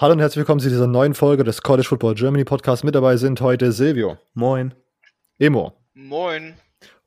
Hallo und herzlich willkommen zu dieser neuen Folge des College Football Germany Podcast. Mit dabei sind heute Silvio. Moin. Emo. Moin.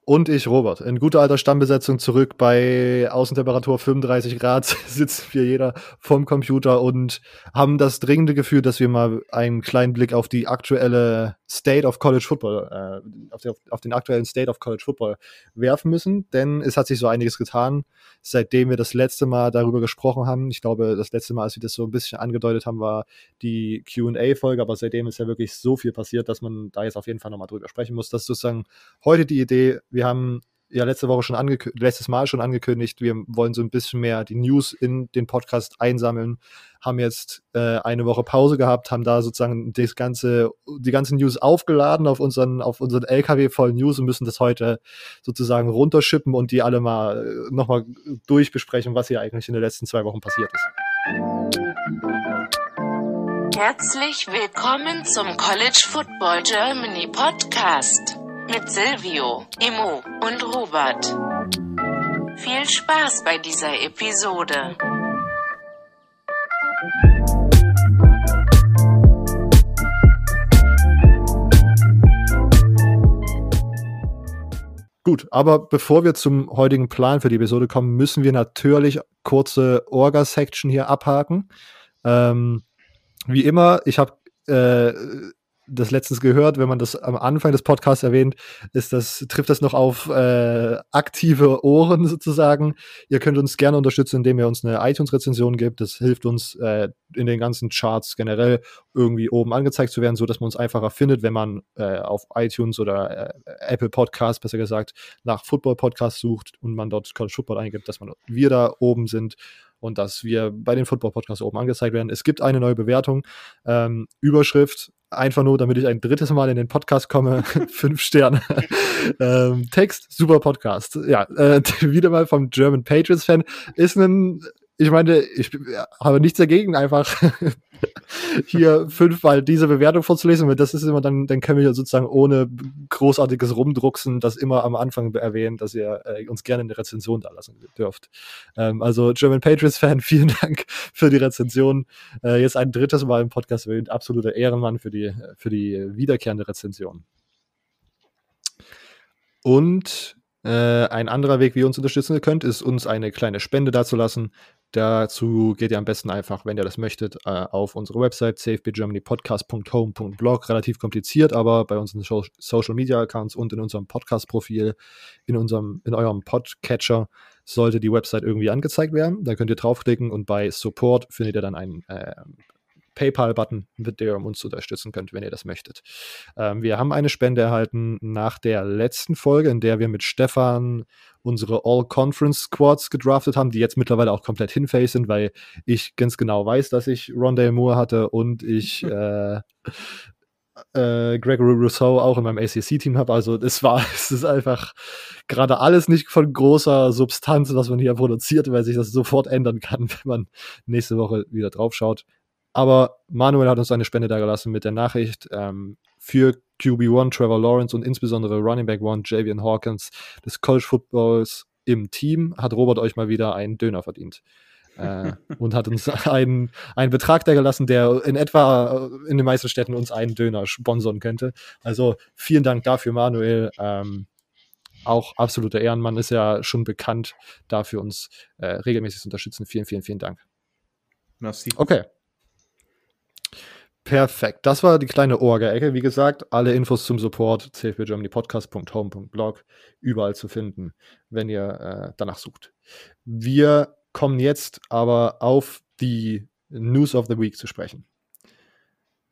Und ich, Robert. In guter alter Stammbesetzung zurück bei Außentemperatur 35 Grad sitzen wir jeder vom Computer und haben das dringende Gefühl, dass wir mal einen kleinen Blick auf die aktuelle State of College Football, äh, auf, die, auf, den aktuellen State of College Football werfen müssen, denn es hat sich so einiges getan, seitdem wir das letzte Mal darüber gesprochen haben. Ich glaube, das letzte Mal, als wir das so ein bisschen angedeutet haben, war die QA-Folge, aber seitdem ist ja wirklich so viel passiert, dass man da jetzt auf jeden Fall nochmal drüber sprechen muss. Das ist sozusagen heute die Idee. Wir haben ja letzte Woche schon angekündigt, letztes Mal schon angekündigt, wir wollen so ein bisschen mehr die News in den Podcast einsammeln, haben jetzt äh, eine Woche Pause gehabt, haben da sozusagen das ganze, die ganzen News aufgeladen auf unseren, auf unseren LKW voll News und müssen das heute sozusagen runterschippen und die alle mal äh, nochmal durchbesprechen, was hier eigentlich in den letzten zwei Wochen passiert ist. Herzlich willkommen zum College Football Germany Podcast mit Silvio, Emo und Robert. Viel Spaß bei dieser Episode. Gut, aber bevor wir zum heutigen Plan für die Episode kommen, müssen wir natürlich kurze Orga-Section hier abhaken. Ähm, wie immer, ich habe äh, das letztens gehört, wenn man das am Anfang des Podcasts erwähnt, ist das, trifft das noch auf äh, aktive Ohren sozusagen. Ihr könnt uns gerne unterstützen, indem ihr uns eine iTunes-Rezension gibt. Das hilft uns äh, in den ganzen Charts generell irgendwie oben angezeigt zu werden, so dass man uns einfacher findet, wenn man äh, auf iTunes oder äh, Apple Podcasts, besser gesagt, nach Football Podcasts sucht und man dort College Football eingibt, dass man wir da oben sind und dass wir bei den Football Podcasts oben angezeigt werden. Es gibt eine neue Bewertung. Ähm, Überschrift einfach nur, damit ich ein drittes Mal in den Podcast komme. Fünf Sterne. ähm, Text, super Podcast. Ja, äh, wieder mal vom German Patriots Fan. Ist ein ich meine, ich habe nichts dagegen, einfach hier fünfmal diese Bewertung vorzulesen, weil das ist immer dann, dann können wir sozusagen ohne großartiges Rumdrucksen das immer am Anfang erwähnen, dass ihr äh, uns gerne eine Rezension da lassen dürft. Ähm, also German Patriots Fan, vielen Dank für die Rezension. Äh, jetzt ein drittes Mal im Podcast erwähnt, absoluter Ehrenmann für die, für die wiederkehrende Rezension. Und äh, ein anderer Weg, wie ihr uns unterstützen könnt, ist uns eine kleine Spende dazulassen. Dazu geht ihr am besten einfach, wenn ihr das möchtet, äh, auf unsere Website safebygermanypodcast.home.blog. Relativ kompliziert, aber bei unseren Social Media Accounts und in unserem Podcast-Profil, in unserem, in eurem Podcatcher sollte die Website irgendwie angezeigt werden. Da könnt ihr draufklicken und bei Support findet ihr dann einen äh, PayPal-Button, mit dem ihr uns unterstützen könnt, wenn ihr das möchtet. Ähm, wir haben eine Spende erhalten nach der letzten Folge, in der wir mit Stefan unsere All-Conference-Squads gedraftet haben, die jetzt mittlerweile auch komplett hinfähig sind, weil ich ganz genau weiß, dass ich Rondale Moore hatte und ich äh, äh, Gregory Rousseau auch in meinem ACC-Team habe. Also es war, es ist einfach gerade alles nicht von großer Substanz, was man hier produziert, weil sich das sofort ändern kann, wenn man nächste Woche wieder drauf schaut. Aber Manuel hat uns eine Spende da gelassen mit der Nachricht ähm, für QB1 Trevor Lawrence und insbesondere Running Back 1 Javian Hawkins des College Footballs im Team hat Robert euch mal wieder einen Döner verdient. äh, und hat uns einen, einen Betrag da gelassen, der in etwa äh, in den meisten Städten uns einen Döner sponsern könnte. Also vielen Dank dafür, Manuel. Ähm, auch absoluter Ehrenmann, ist ja schon bekannt, dafür uns äh, regelmäßig zu unterstützen. Vielen, vielen, vielen Dank. Merci. Okay. Perfekt. Das war die kleine Orga-Ecke. Wie gesagt, alle Infos zum Support cfbgermanypodcast.home.blog überall zu finden, wenn ihr äh, danach sucht. Wir kommen jetzt aber auf die News of the Week zu sprechen.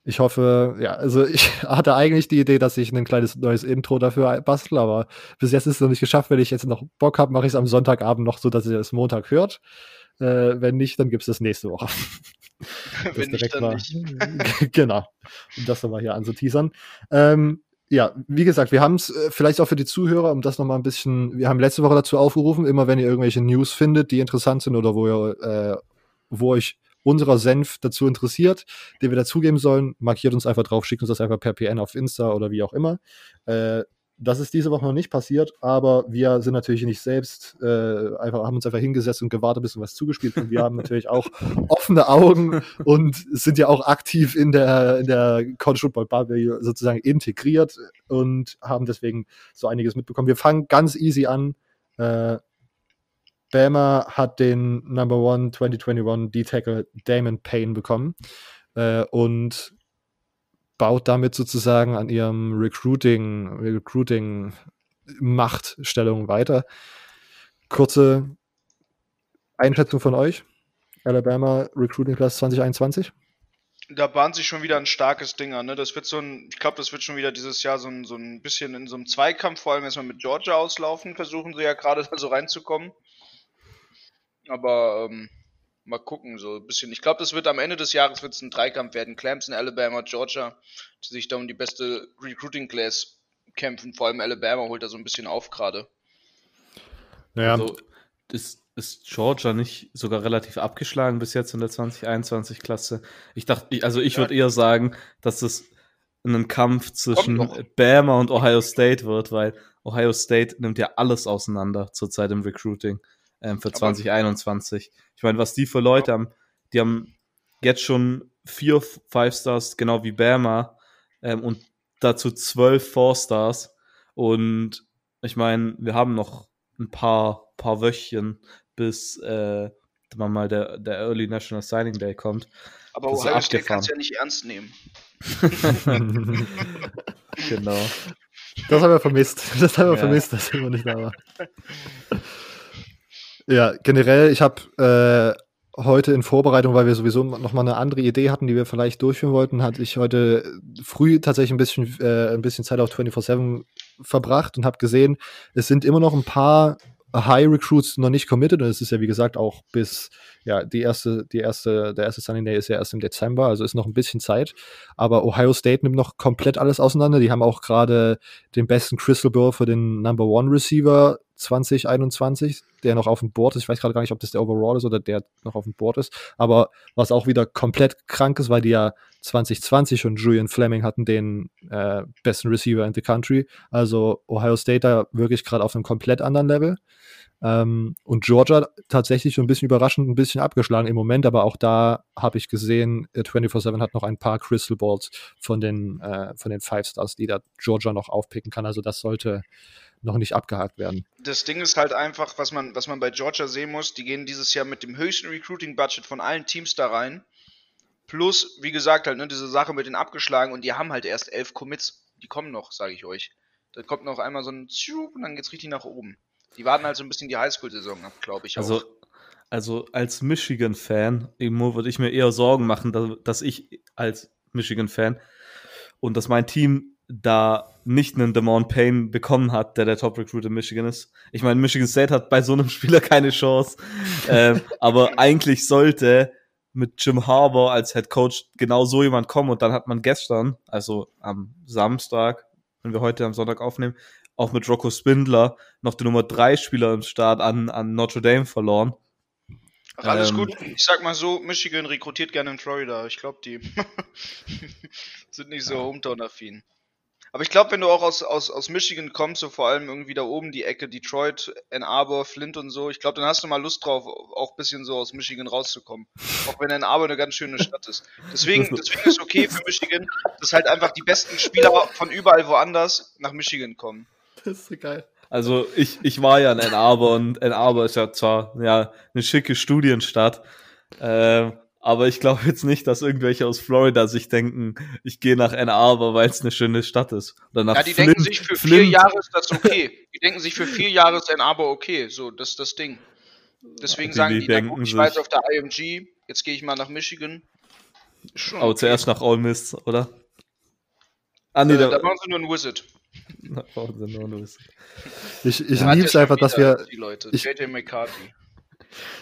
Ich hoffe, ja, also ich hatte eigentlich die Idee, dass ich ein kleines neues Intro dafür bastel, aber bis jetzt ist es noch nicht geschafft. Wenn ich jetzt noch Bock habe, mache ich es am Sonntagabend noch so, dass ihr es Montag hört. Äh, wenn nicht, dann gibt es das nächste Woche. Wenn nicht, dann mal, nicht. genau, um das nochmal hier anzuteasern. Ähm, ja, wie gesagt, wir haben es äh, vielleicht auch für die Zuhörer, um das nochmal ein bisschen, wir haben letzte Woche dazu aufgerufen, immer wenn ihr irgendwelche News findet, die interessant sind oder wo ihr, äh, wo euch unserer Senf dazu interessiert, den wir dazugeben sollen, markiert uns einfach drauf, schickt uns das einfach per PN auf Insta oder wie auch immer. Äh, das ist diese Woche noch nicht passiert, aber wir sind natürlich nicht selbst, äh, einfach, haben uns einfach hingesetzt und gewartet, bis was zugespielt wird. Wir haben natürlich auch offene Augen und sind ja auch aktiv in der, in der College Football Bubble sozusagen integriert und haben deswegen so einiges mitbekommen. Wir fangen ganz easy an. Äh, Bama hat den Number One 2021 D-Tackle Damon Payne bekommen äh, und baut damit sozusagen an ihrem Recruiting, Recruiting Machtstellung weiter. Kurze Einschätzung von euch. Alabama Recruiting Class 2021? Da bahnt sich schon wieder ein starkes Ding an. Ne? Das wird so ein, ich glaube, das wird schon wieder dieses Jahr so ein, so ein bisschen in so einem Zweikampf, vor allem erstmal mit Georgia auslaufen, versuchen sie ja gerade so reinzukommen. Aber ähm, mal gucken, so ein bisschen. Ich glaube, das wird am Ende des Jahres wird's ein Dreikampf werden. Clemson, Alabama, Georgia, die sich da um die beste Recruiting Class kämpfen. Vor allem Alabama holt da so ein bisschen auf gerade. Naja. Also, ist, ist Georgia nicht sogar relativ abgeschlagen bis jetzt in der 2021-Klasse? Ich dachte, also ich würde eher sagen, dass es ein Kampf zwischen Bama und Ohio State wird, weil Ohio State nimmt ja alles auseinander zurzeit im Recruiting ähm, für 2021. Ich meine, was die für Leute haben, die haben jetzt schon vier Five Stars, genau wie Bama, ähm, und dazu zwölf Four Stars. Und ich meine, wir haben noch ein paar, paar Wöchchen, bis äh, mal der, der Early National Signing Day kommt. Aber das Ohio State kannst ja nicht ernst nehmen. genau. Das haben wir vermisst. Das haben wir ja. vermisst, dass immer nicht da war. Ja, generell, ich habe äh, heute in Vorbereitung, weil wir sowieso noch mal eine andere Idee hatten, die wir vielleicht durchführen wollten, hatte ich heute früh tatsächlich ein bisschen, äh, ein bisschen Zeit auf 24-7 verbracht und habe gesehen, es sind immer noch ein paar High Recruits noch nicht committed. Und es ist ja wie gesagt auch bis ja die erste die erste der erste Sunny Day ist ja erst im Dezember also ist noch ein bisschen Zeit. Aber Ohio State nimmt noch komplett alles auseinander. Die haben auch gerade den besten Crystal Ball für den Number One Receiver 2021, der noch auf dem Board ist. Ich weiß gerade gar nicht, ob das der Overall ist oder der noch auf dem Board ist. Aber was auch wieder komplett krank ist, weil die ja 2020 schon Julian Fleming hatten, den äh, besten Receiver in the country. Also Ohio State da wirklich gerade auf einem komplett anderen Level. Ähm, und Georgia tatsächlich so ein bisschen überraschend, ein bisschen abgeschlagen im Moment, aber auch da habe ich gesehen, 24-7 äh, hat noch ein paar Crystal Balls von den, äh, von den Five Stars, die da Georgia noch aufpicken kann. Also das sollte noch nicht abgehakt werden. Das Ding ist halt einfach, was man, was man bei Georgia sehen muss, die gehen dieses Jahr mit dem höchsten Recruiting-Budget von allen Teams da rein. Plus, wie gesagt, halt, ne, diese Sache mit den abgeschlagen und die haben halt erst elf Commits. Die kommen noch, sage ich euch. Da kommt noch einmal so ein Tschub und dann geht's richtig nach oben. Die warten halt so ein bisschen die Highschool-Saison ab, glaube ich. Also, also als Michigan-Fan, würde ich mir eher Sorgen machen, dass ich als Michigan-Fan und dass mein Team da nicht einen Demond Payne bekommen hat, der der Top Recruit in Michigan ist. Ich meine, Michigan State hat bei so einem Spieler keine Chance. ähm, aber eigentlich sollte mit Jim Harbour als Head Coach genau so jemand kommen und dann hat man gestern, also am Samstag, wenn wir heute am Sonntag aufnehmen, auch mit Rocco Spindler noch den Nummer 3 Spieler im Start an, an Notre Dame verloren. Ach, alles ähm, gut. Ich sag mal so, Michigan rekrutiert gerne in Florida. Ich glaube, die sind nicht so ja. hometown-affin. Aber ich glaube, wenn du auch aus, aus, aus Michigan kommst, so vor allem irgendwie da oben die Ecke Detroit, Ann Arbor, Flint und so, ich glaube, dann hast du mal Lust drauf, auch ein bisschen so aus Michigan rauszukommen. Auch wenn Ann Arbor eine ganz schöne Stadt ist. Deswegen, deswegen ist okay für Michigan, dass halt einfach die besten Spieler von überall woanders nach Michigan kommen. Das ist so geil. Also ich, ich war ja in Ann Arbor und Ann Arbor ist ja zwar ja eine schicke Studienstadt, äh, aber ich glaube jetzt nicht, dass irgendwelche aus Florida sich denken, ich gehe nach Ann Arbor, weil es eine schöne Stadt ist. Oder nach ja, die Flint, denken sich für Flint. vier Jahre ist das okay. Die denken sich für vier Jahre ist Ann Arbor okay. So, das ist das Ding. Deswegen die, sagen die, die denken gut, ich weiß auf der IMG, jetzt gehe ich mal nach Michigan. Schon Aber okay. zuerst nach Ole Miss, oder? Ah, nee, äh, da, da machen sie nur einen Wizard. Da brauchen sie nur einen Wizard. Ich, ich liebe es einfach, dass wir. Die Leute. Ich, JJ McCarthy.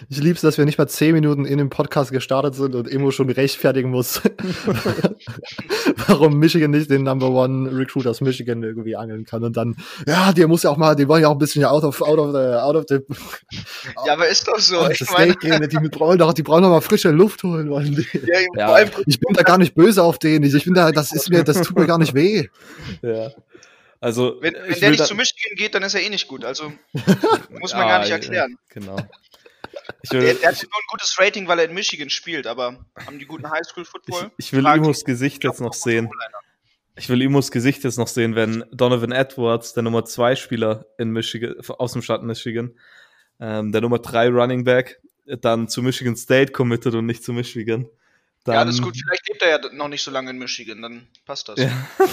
Ich liebe es, dass wir nicht mal zehn Minuten in dem Podcast gestartet sind und Emo schon rechtfertigen muss, warum Michigan nicht den Number One Recruit aus Michigan irgendwie angeln kann. Und dann, ja, der muss ja auch mal, die wollen ja auch ein bisschen out of, out of the, out of the. Ja, aber ist doch so. Ich meine, gehen, die brauchen doch, die brauchen doch mal frische Luft holen wollen die. Ja, ja. Ich bin da gar nicht böse auf den. Ich bin da, das ist mir, das tut mir gar nicht weh. Ja. Also, wenn, wenn der nicht zu Michigan geht, dann ist er eh nicht gut. Also muss man ah, gar nicht erklären. Genau. Will, der, der, hat nur ein gutes Rating, weil er in Michigan spielt, aber haben die guten Highschool-Football? Ich, ich, will Imos Gesicht jetzt noch sehen. Ich will Imos Gesicht jetzt noch sehen, wenn Donovan Edwards, der Nummer 2 Spieler in Michigan, aus dem Stadt Michigan, ähm, der Nummer 3 Running Back, dann zu Michigan State committed und nicht zu Michigan. Dann, ja, das ist gut. Vielleicht lebt er ja noch nicht so lange in Michigan, dann passt das. Ja.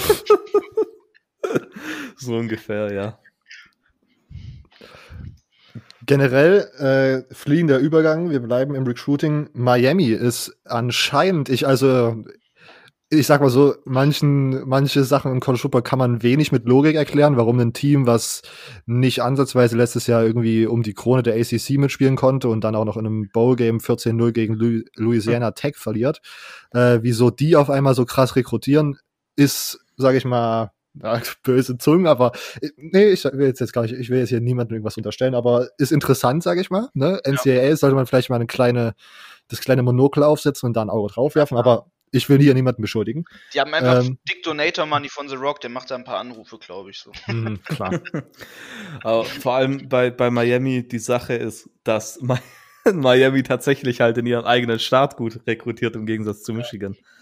so ungefähr, ja. Generell äh, fliegender Übergang, wir bleiben im Recruiting. Miami ist anscheinend, ich also, ich sag mal so, manchen, manche Sachen im College Football kann man wenig mit Logik erklären, warum ein Team, was nicht ansatzweise letztes Jahr irgendwie um die Krone der ACC mitspielen konnte und dann auch noch in einem Bowl-Game 14-0 gegen Louisiana Tech verliert, äh, wieso die auf einmal so krass rekrutieren, ist, sag ich mal, ja, böse Zungen, aber äh, nee, ich will jetzt, jetzt gar nicht, ich will jetzt hier niemandem irgendwas unterstellen, aber ist interessant, sage ich mal. Ne? NCAA ja. sollte man vielleicht mal eine kleine, das kleine Monokel aufsetzen und da ein Auge draufwerfen, ja. aber ich will hier niemanden beschuldigen. Die haben einfach ähm, Dick Donator Money von The Rock, der macht da ein paar Anrufe, glaube ich so. Mh, klar. aber vor allem bei, bei Miami die Sache ist, dass Miami tatsächlich halt in ihren eigenen Staat gut rekrutiert im Gegensatz zu Michigan. Äh,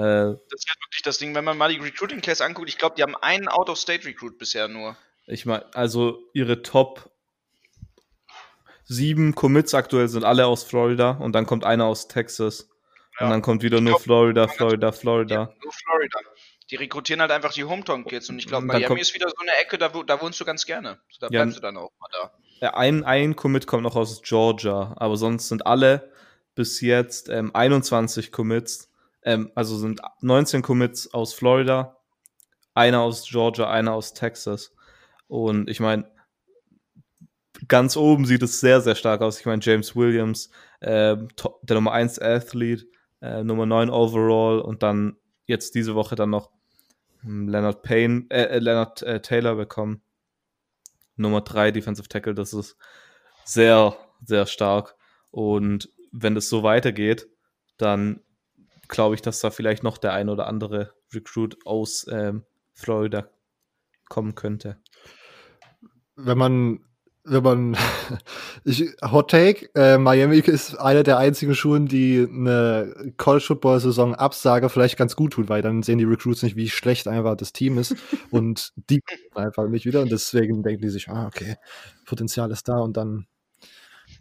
das ist halt wirklich das Ding, wenn man mal die Recruiting Class anguckt, ich glaube, die haben einen Out-of-State-Recruit bisher nur. Ich meine, also ihre Top sieben Commits aktuell sind alle aus Florida und dann kommt einer aus Texas. Ja. Und dann kommt wieder nur glaub, Florida, Florida, Florida. Nur Florida. Die rekrutieren halt einfach die Hometown-Kids und ich glaube, Miami kommt, ist wieder so eine Ecke, da, da wohnst du ganz gerne. Da bleibst ja, du dann auch mal da. Ja, ein, ein Commit kommt noch aus Georgia, aber sonst sind alle bis jetzt ähm, 21 Commits ähm, also sind 19 Commits aus Florida, einer aus Georgia, einer aus Texas. Und ich meine, ganz oben sieht es sehr, sehr stark aus. Ich meine, James Williams, äh, der Nummer 1 Athlete, äh, Nummer 9 Overall und dann jetzt diese Woche dann noch hm, Leonard Payne, äh, äh, Leonard äh, Taylor bekommen. Nummer 3 Defensive Tackle, das ist sehr, sehr stark. Und wenn das so weitergeht, dann glaube ich, dass da vielleicht noch der ein oder andere Recruit aus ähm, Florida kommen könnte. Wenn man, wenn man, ich, Hot Take, äh, Miami ist eine der einzigen Schulen, die eine College Football Saison Absage vielleicht ganz gut tut, weil dann sehen die Recruits nicht, wie schlecht einfach das Team ist und die einfach nicht wieder und deswegen denken die sich, ah, okay, Potenzial ist da und dann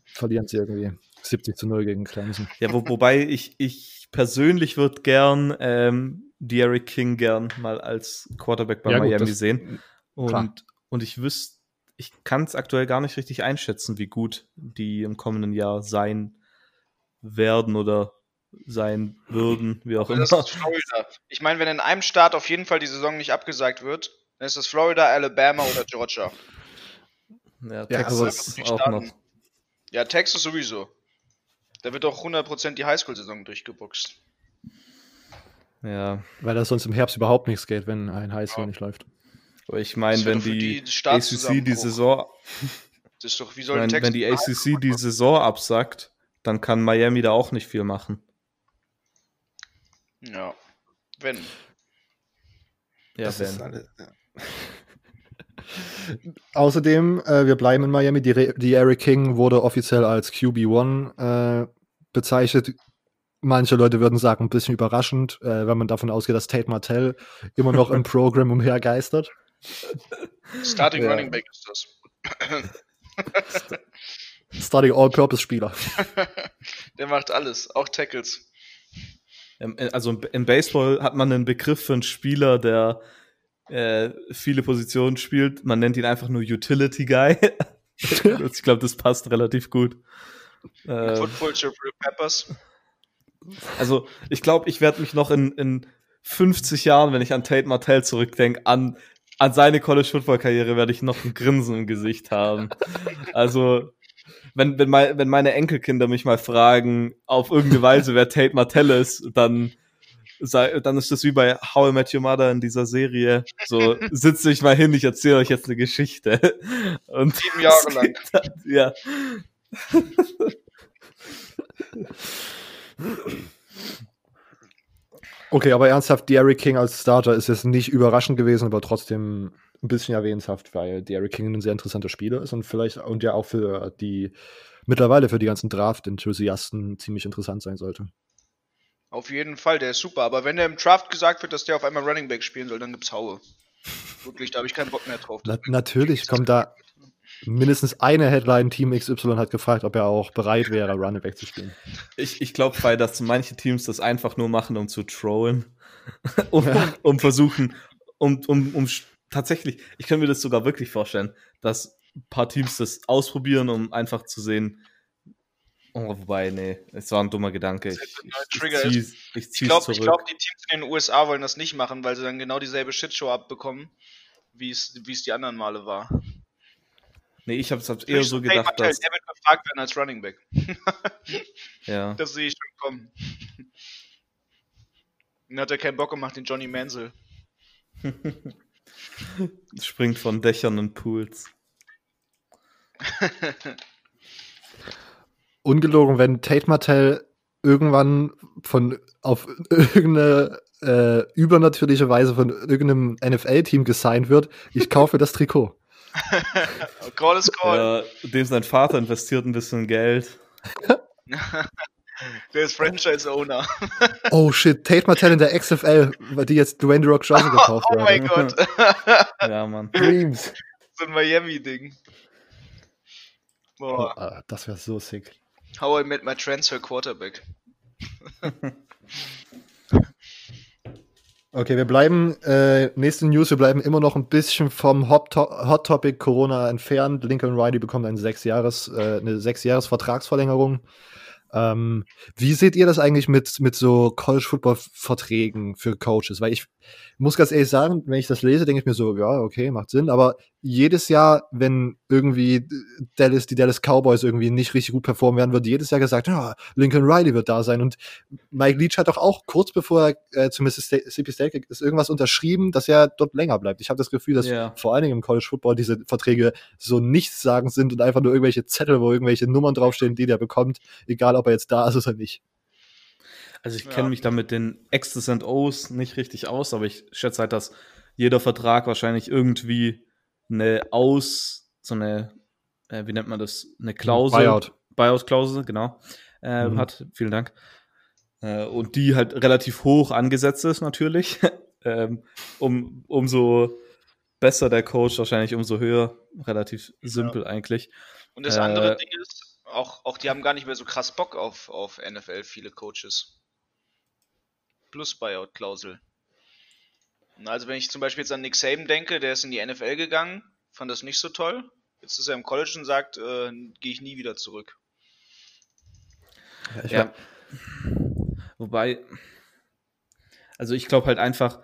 verlieren sie irgendwie 70 zu 0 gegen Clemson. Ja, wo, wobei ich, ich persönlich würde gern ähm, Derrick King gern mal als Quarterback bei ja, Miami gut, sehen. Und, und ich wüsste, ich kann es aktuell gar nicht richtig einschätzen, wie gut die im kommenden Jahr sein werden oder sein würden, wie auch immer. Ich meine, wenn in einem Staat auf jeden Fall die Saison nicht abgesagt wird, dann ist es Florida, Alabama oder Georgia. Ja, Texas ja, auch noch. Ja, Texas sowieso. Da wird auch 100% die Highschool-Saison durchgebuchst. Ja. Weil das sonst im Herbst überhaupt nichts geht, wenn ein Highschool ja. nicht läuft. Aber ich meine, wenn die, die ACC die Saison. Das ist doch, wie soll mein, wenn die ACC die Saison absagt, dann kann Miami da auch nicht viel machen. Ja. Wenn. Ja, das wenn. Alle, ja. Außerdem, äh, wir bleiben in Miami. Die, die, Eric King wurde offiziell als QB1 äh, bezeichnet. Manche Leute würden sagen, ein bisschen überraschend, äh, wenn man davon ausgeht, dass Tate Martell immer noch im Programm umhergeistert. Starting ja. Running Back ist das. Starting All-Purpose-Spieler. Der macht alles, auch Tackles. Ähm, äh, also im Baseball hat man einen Begriff für einen Spieler, der äh, viele Positionen spielt. Man nennt ihn einfach nur Utility Guy. ich glaube, das passt relativ gut. Äh, Football Peppers. Also, ich glaube, ich werde mich noch in, in 50 Jahren, wenn ich an Tate Martell zurückdenke, an, an seine College Football Karriere werde ich noch ein Grinsen im Gesicht haben. Also, wenn, wenn, mein, wenn meine Enkelkinder mich mal fragen, auf irgendeine Weise, wer Tate Martell ist, dann dann ist das wie bei How I Met Your Mother in dieser Serie. So, sitze ich mal hin, ich erzähle euch jetzt eine Geschichte. Und Sieben Jahre lang. Dann, ja. Okay, aber ernsthaft, Derrick King als Starter ist jetzt nicht überraschend gewesen, aber trotzdem ein bisschen erwähnenshaft, weil Derrick King ein sehr interessanter Spieler ist und vielleicht und ja auch für die mittlerweile für die ganzen Draft-Enthusiasten ziemlich interessant sein sollte. Auf jeden Fall, der ist super. Aber wenn der im Draft gesagt wird, dass der auf einmal Running Back spielen soll, dann gibt's Haue. Wirklich, da habe ich keinen Bock mehr drauf. Na, natürlich kommt da mindestens eine Headline, Team XY hat gefragt, ob er auch bereit wäre, Running Back zu spielen. Ich, ich glaube, weil dass manche Teams das einfach nur machen, um zu trollen. um, ja. um versuchen, um, um, um tatsächlich, ich kann mir das sogar wirklich vorstellen, dass ein paar Teams das ausprobieren, um einfach zu sehen, Oh, wobei, nee, es war ein dummer Gedanke. Ich, ich, ich, ich, ich glaube, glaub, die Teams in den USA wollen das nicht machen, weil sie dann genau dieselbe Shitshow abbekommen, wie es die anderen Male war. Nee, ich habe es eher so gedacht, dass... Der wird gefragt werden als Running Back. ja. Das sehe ich schon kommen. Dann hat er keinen Bock gemacht, den Johnny Mansell. Springt von Dächern und Pools. Ungelogen, wenn Tate Martell irgendwann von auf irgendeine äh, übernatürliche Weise von irgendeinem NFL-Team gesigned wird, ich kaufe das Trikot. call is call. Ja, dem sein Vater investiert ein bisschen Geld. Der ist Franchise-Owner. oh shit, Tate Martell in der XFL, weil die jetzt Dwayne The Rock Johnson gekauft haben. Oh, oh mein Gott. ja, Mann. Dreams. So ein Miami-Ding. Boah. Oh, das wäre so sick. How I Met My Transfer Quarterback. Okay, wir bleiben, äh, nächste News, wir bleiben immer noch ein bisschen vom Hot, Hot Topic Corona entfernt. Lincoln Riley bekommt ein sechs Jahres, äh, eine sechs Jahres Vertragsverlängerung. Ähm, wie seht ihr das eigentlich mit, mit so College-Football-Verträgen für Coaches? Weil ich muss ganz ehrlich sagen, wenn ich das lese, denke ich mir so, ja, okay, macht Sinn. Aber jedes Jahr, wenn irgendwie Dallas, die Dallas Cowboys irgendwie nicht richtig gut performen werden, wird jedes Jahr gesagt, ja, Lincoln Riley wird da sein. Und Mike Leach hat doch auch kurz bevor er äh, zu Mississippi State ist irgendwas unterschrieben, dass er dort länger bleibt. Ich habe das Gefühl, dass yeah. vor allen Dingen im College Football diese Verträge so nichtssagend sind und einfach nur irgendwelche Zettel, wo irgendwelche Nummern draufstehen, die der bekommt, egal ob er jetzt da ist oder nicht. Also ich ja. kenne mich da mit den X's und O's nicht richtig aus, aber ich schätze halt, dass jeder Vertrag wahrscheinlich irgendwie eine Aus, so eine, äh, wie nennt man das, eine Klausel. Buyout. Buyout-Klausel, genau, äh, mhm. hat. Vielen Dank. Äh, und die halt relativ hoch angesetzt ist natürlich. ähm, um, umso besser der Coach, wahrscheinlich umso höher. Relativ simpel ja. eigentlich. Und das andere äh, Ding ist, auch, auch die haben gar nicht mehr so krass Bock auf, auf NFL, viele Coaches. Plus Buyout-Klausel. Also wenn ich zum Beispiel jetzt an Nick Saban denke, der ist in die NFL gegangen, fand das nicht so toll. Jetzt ist er im College und sagt, äh, gehe ich nie wieder zurück. Ja, ja. Wobei, also ich glaube halt einfach,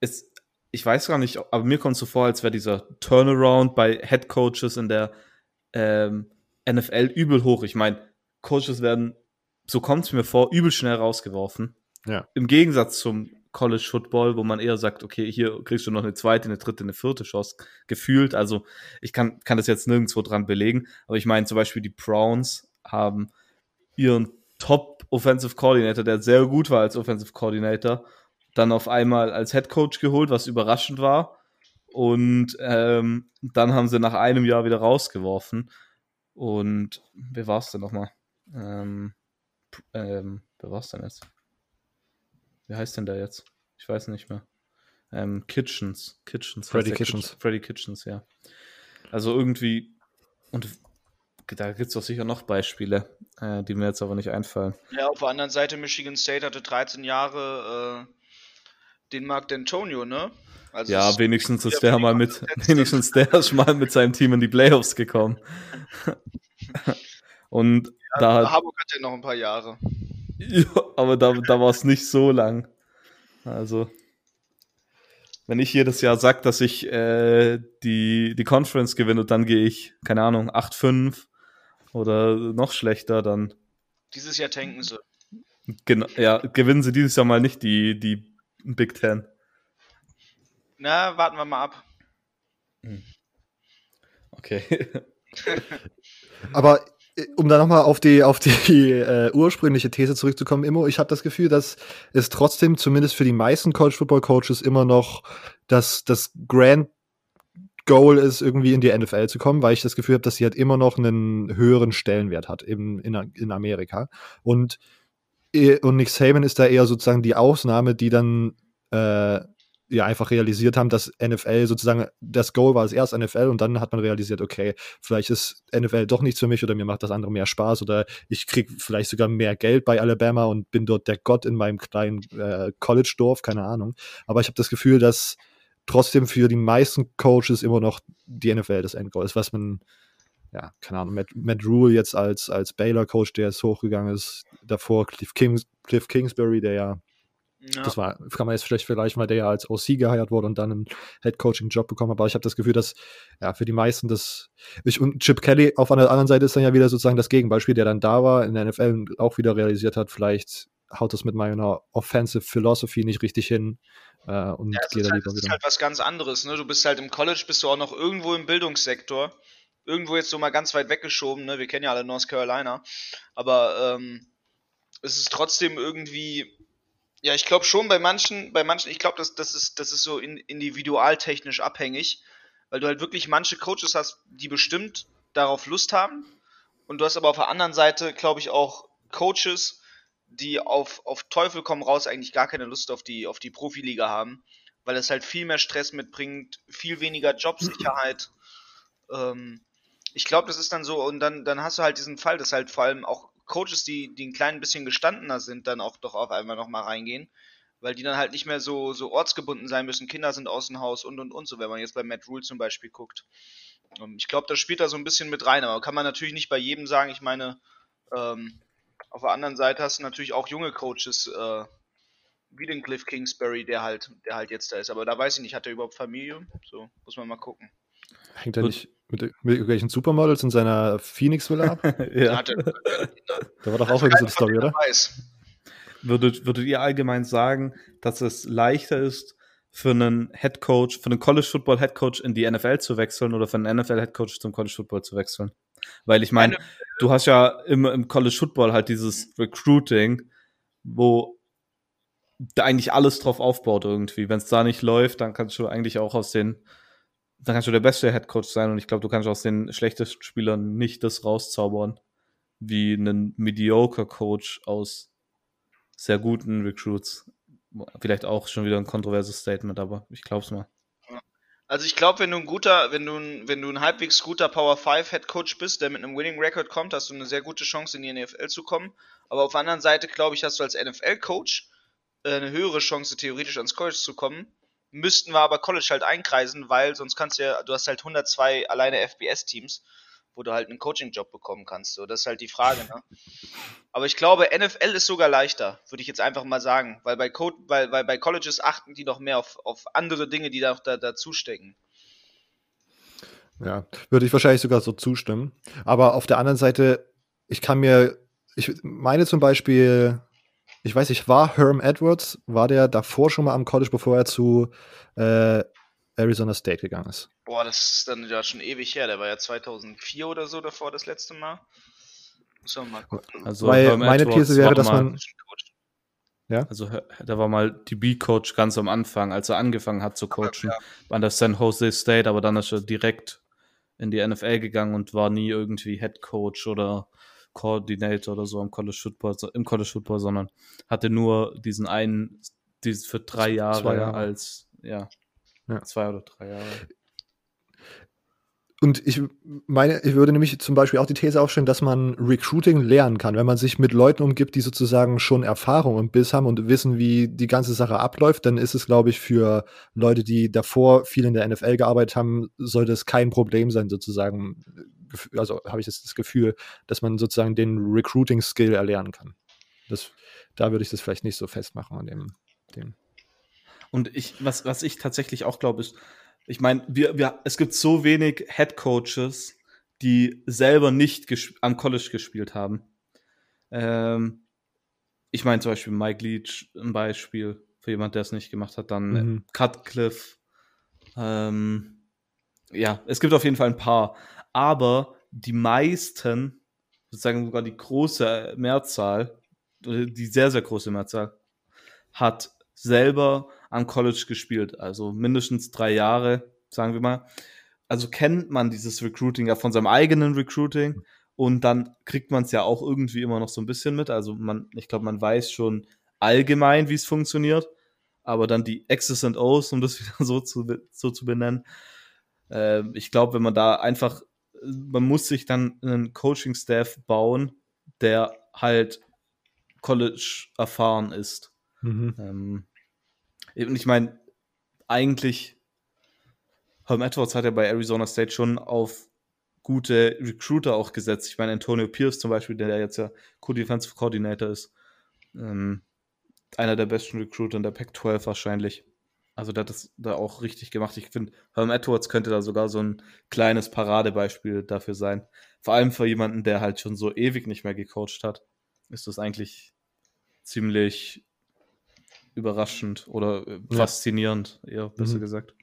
es, ich weiß gar nicht, aber mir kommt es so vor, als wäre dieser Turnaround bei Head Coaches in der ähm, NFL übel hoch. Ich meine, Coaches werden, so kommt es mir vor, übel schnell rausgeworfen. Ja. Im Gegensatz zum College Football, wo man eher sagt, okay, hier kriegst du noch eine zweite, eine dritte, eine vierte Chance gefühlt. Also ich kann, kann das jetzt nirgendwo dran belegen. Aber ich meine zum Beispiel die Browns haben ihren Top Offensive Coordinator, der sehr gut war als Offensive Coordinator, dann auf einmal als Head Coach geholt, was überraschend war. Und ähm, dann haben sie nach einem Jahr wieder rausgeworfen. Und wer war es denn nochmal? Ähm, ähm, wer war es denn jetzt? Wie heißt denn der jetzt? Ich weiß nicht mehr. Ähm, Kitchens. Kitchens. Freddy Kitchens. Kitch Freddy Kitchens, ja. Also irgendwie, und da gibt es doch sicher noch Beispiele, äh, die mir jetzt aber nicht einfallen. Ja, auf der anderen Seite, Michigan State hatte 13 Jahre äh, den Mark D'Antonio, ne? Also ja, wenigstens ist der mal mit, wenigstens der ist mal mit seinem Team in die Playoffs gekommen. und ja, da Harburg hat ja noch ein paar Jahre. Ja, aber da, da war es nicht so lang. Also, wenn ich jedes Jahr sage, dass ich äh, die, die Conference gewinne und dann gehe ich, keine Ahnung, 8-5 oder noch schlechter, dann. Dieses Jahr tanken sie. Genau, ja, gewinnen sie dieses Jahr mal nicht die, die Big Ten. Na, warten wir mal ab. Hm. Okay. Aber um da nochmal auf die, auf die äh, ursprüngliche These zurückzukommen, Immo, ich habe das Gefühl, dass es trotzdem zumindest für die meisten College Football Coaches immer noch das, das Grand Goal ist, irgendwie in die NFL zu kommen, weil ich das Gefühl habe, dass sie halt immer noch einen höheren Stellenwert hat eben in, in Amerika. Und, äh, und Nick Saban ist da eher sozusagen die Ausnahme, die dann äh, ja einfach realisiert haben, dass NFL sozusagen das Goal war als erst NFL und dann hat man realisiert, okay, vielleicht ist NFL doch nichts für mich oder mir macht das andere mehr Spaß oder ich kriege vielleicht sogar mehr Geld bei Alabama und bin dort der Gott in meinem kleinen äh, College-Dorf, keine Ahnung. Aber ich habe das Gefühl, dass trotzdem für die meisten Coaches immer noch die NFL das Endgoal ist, was man ja, keine Ahnung, Matt, Matt Rule jetzt als, als Baylor-Coach, der jetzt hochgegangen ist, davor Cliff, Kings, Cliff Kingsbury, der ja ja. Das war, kann man jetzt vielleicht vergleichen, weil der ja als OC geheiert wurde und dann einen Head-Coaching-Job bekommen hat. Aber ich habe das Gefühl, dass ja für die meisten das. Ich, und Chip Kelly auf einer anderen Seite ist dann ja wieder sozusagen das Gegenbeispiel, der dann da war, in der NFL auch wieder realisiert hat, vielleicht haut das mit meiner Offensive Philosophy nicht richtig hin. Äh, und ja, geht da halt, das ist halt was ganz anderes. Ne? Du bist halt im College, bist du auch noch irgendwo im Bildungssektor. Irgendwo jetzt so mal ganz weit weggeschoben. Ne? Wir kennen ja alle North Carolina. Aber ähm, es ist trotzdem irgendwie ja, ich glaube schon bei manchen, bei manchen, ich glaube, das, das, ist, das ist so in, individualtechnisch abhängig, weil du halt wirklich manche Coaches hast, die bestimmt darauf Lust haben. Und du hast aber auf der anderen Seite, glaube ich, auch Coaches, die auf, auf Teufel komm raus eigentlich gar keine Lust auf die, auf die Profiliga haben, weil es halt viel mehr Stress mitbringt, viel weniger Jobsicherheit. ähm, ich glaube, das ist dann so, und dann, dann hast du halt diesen Fall, dass halt vor allem auch Coaches, die, die ein klein bisschen gestandener sind, dann auch doch auf einmal nochmal reingehen, weil die dann halt nicht mehr so, so ortsgebunden sein müssen. Kinder sind außen Haus und und und so, wenn man jetzt bei Matt Rule zum Beispiel guckt. Ähm, ich glaube, das spielt da so ein bisschen mit rein, aber kann man natürlich nicht bei jedem sagen. Ich meine, ähm, auf der anderen Seite hast du natürlich auch junge Coaches, äh, wie den Cliff Kingsbury, der halt, der halt jetzt da ist. Aber da weiß ich nicht, hat er überhaupt Familie? So, muss man mal gucken. Hängt er nicht mit, mit irgendwelchen Supermodels in seiner Phoenix-Villa ab? ja. Da war doch auch irgendwie so eine Story, oder? Würdet, würdet ihr allgemein sagen, dass es leichter ist, für einen Head Coach, für einen College Football Head Coach in die NFL zu wechseln oder für einen NFL Head Coach zum College Football zu wechseln? Weil ich meine, du hast ja immer im College Football halt dieses Recruiting, wo da eigentlich alles drauf aufbaut irgendwie. Wenn es da nicht läuft, dann kannst du eigentlich auch aus den dann kannst du der beste Headcoach sein und ich glaube, du kannst aus den schlechtesten Spielern nicht das rauszaubern, wie einen mediocre Coach aus sehr guten Recruits. Vielleicht auch schon wieder ein kontroverses Statement, aber ich glaube es mal. Also ich glaube, wenn du ein guter, wenn du ein, wenn du ein halbwegs guter Power 5 Head Coach bist, der mit einem Winning Record kommt, hast du eine sehr gute Chance in die NFL zu kommen. Aber auf der anderen Seite glaube ich, hast du als NFL Coach äh, eine höhere Chance theoretisch ans College zu kommen, müssten wir aber College halt einkreisen, weil sonst kannst du ja, du hast halt 102 alleine FBS-Teams, wo du halt einen Coaching-Job bekommen kannst. So, das ist halt die Frage, ne? Aber ich glaube, NFL ist sogar leichter, würde ich jetzt einfach mal sagen, weil bei, Co weil, weil bei Colleges achten die noch mehr auf, auf andere Dinge, die da, da dazu stecken. Ja, würde ich wahrscheinlich sogar so zustimmen. Aber auf der anderen Seite, ich kann mir, ich meine zum Beispiel, ich weiß nicht, war Herm Edwards, war der davor schon mal am College, bevor er zu äh, Arizona State gegangen ist? Boah, das ist dann ja schon ewig her. Der war ja 2004 oder so davor das letzte Mal. Muss man mal gucken. Also, Weil Herm meine Edwards These wäre, dass man. Ja? Also, da war mal DB-Coach ganz am Anfang, als er angefangen hat zu coachen, ja. an der San Jose State, aber dann ist er direkt in die NFL gegangen und war nie irgendwie Head Coach oder Coordinator oder so im College Football, im College Football, sondern hatte nur diesen einen, dieses für drei Jahre, Jahre. als, ja, ja, zwei oder drei Jahre. Und ich meine, ich würde nämlich zum Beispiel auch die These aufstellen, dass man Recruiting lernen kann, wenn man sich mit Leuten umgibt, die sozusagen schon Erfahrung und Biss haben und wissen, wie die ganze Sache abläuft, dann ist es, glaube ich, für Leute, die davor viel in der NFL gearbeitet haben, sollte es kein Problem sein, sozusagen also habe ich das, das Gefühl, dass man sozusagen den Recruiting-Skill erlernen kann. Das, da würde ich das vielleicht nicht so festmachen an dem. dem. Und ich, was, was ich tatsächlich auch glaube, ist, ich meine, wir, wir, es gibt so wenig Head Coaches, die selber nicht am College gespielt haben. Ähm, ich meine zum Beispiel Mike Leach, ein Beispiel für jemand, der es nicht gemacht hat. Dann mhm. Cutcliffe. Ähm, ja, es gibt auf jeden Fall ein paar aber die meisten, sozusagen sogar die große Mehrzahl, die sehr, sehr große Mehrzahl, hat selber am College gespielt, also mindestens drei Jahre, sagen wir mal. also kennt man dieses Recruiting ja von seinem eigenen Recruiting und dann kriegt man es ja auch irgendwie immer noch so ein bisschen mit. Also man, ich glaube, man weiß schon allgemein, wie es funktioniert, aber dann die X's und O's, um das wieder so zu, so zu benennen. Äh, ich glaube, wenn man da einfach, man muss sich dann einen Coaching-Staff bauen, der halt College erfahren ist. Mhm. Ähm, und ich meine, eigentlich, Herm Edwards hat ja bei Arizona State schon auf gute Recruiter auch gesetzt. Ich meine, Antonio Pierce zum Beispiel, der jetzt ja Co-Defensive Coordinator ist, ähm, einer der besten Recruiter in der Pac-12 wahrscheinlich. Also der hat das da auch richtig gemacht. Ich finde, Herm Edwards könnte da sogar so ein kleines Paradebeispiel dafür sein. Vor allem für jemanden, der halt schon so ewig nicht mehr gecoacht hat, ist das eigentlich ziemlich überraschend oder äh, faszinierend, ja. eher besser mhm. gesagt.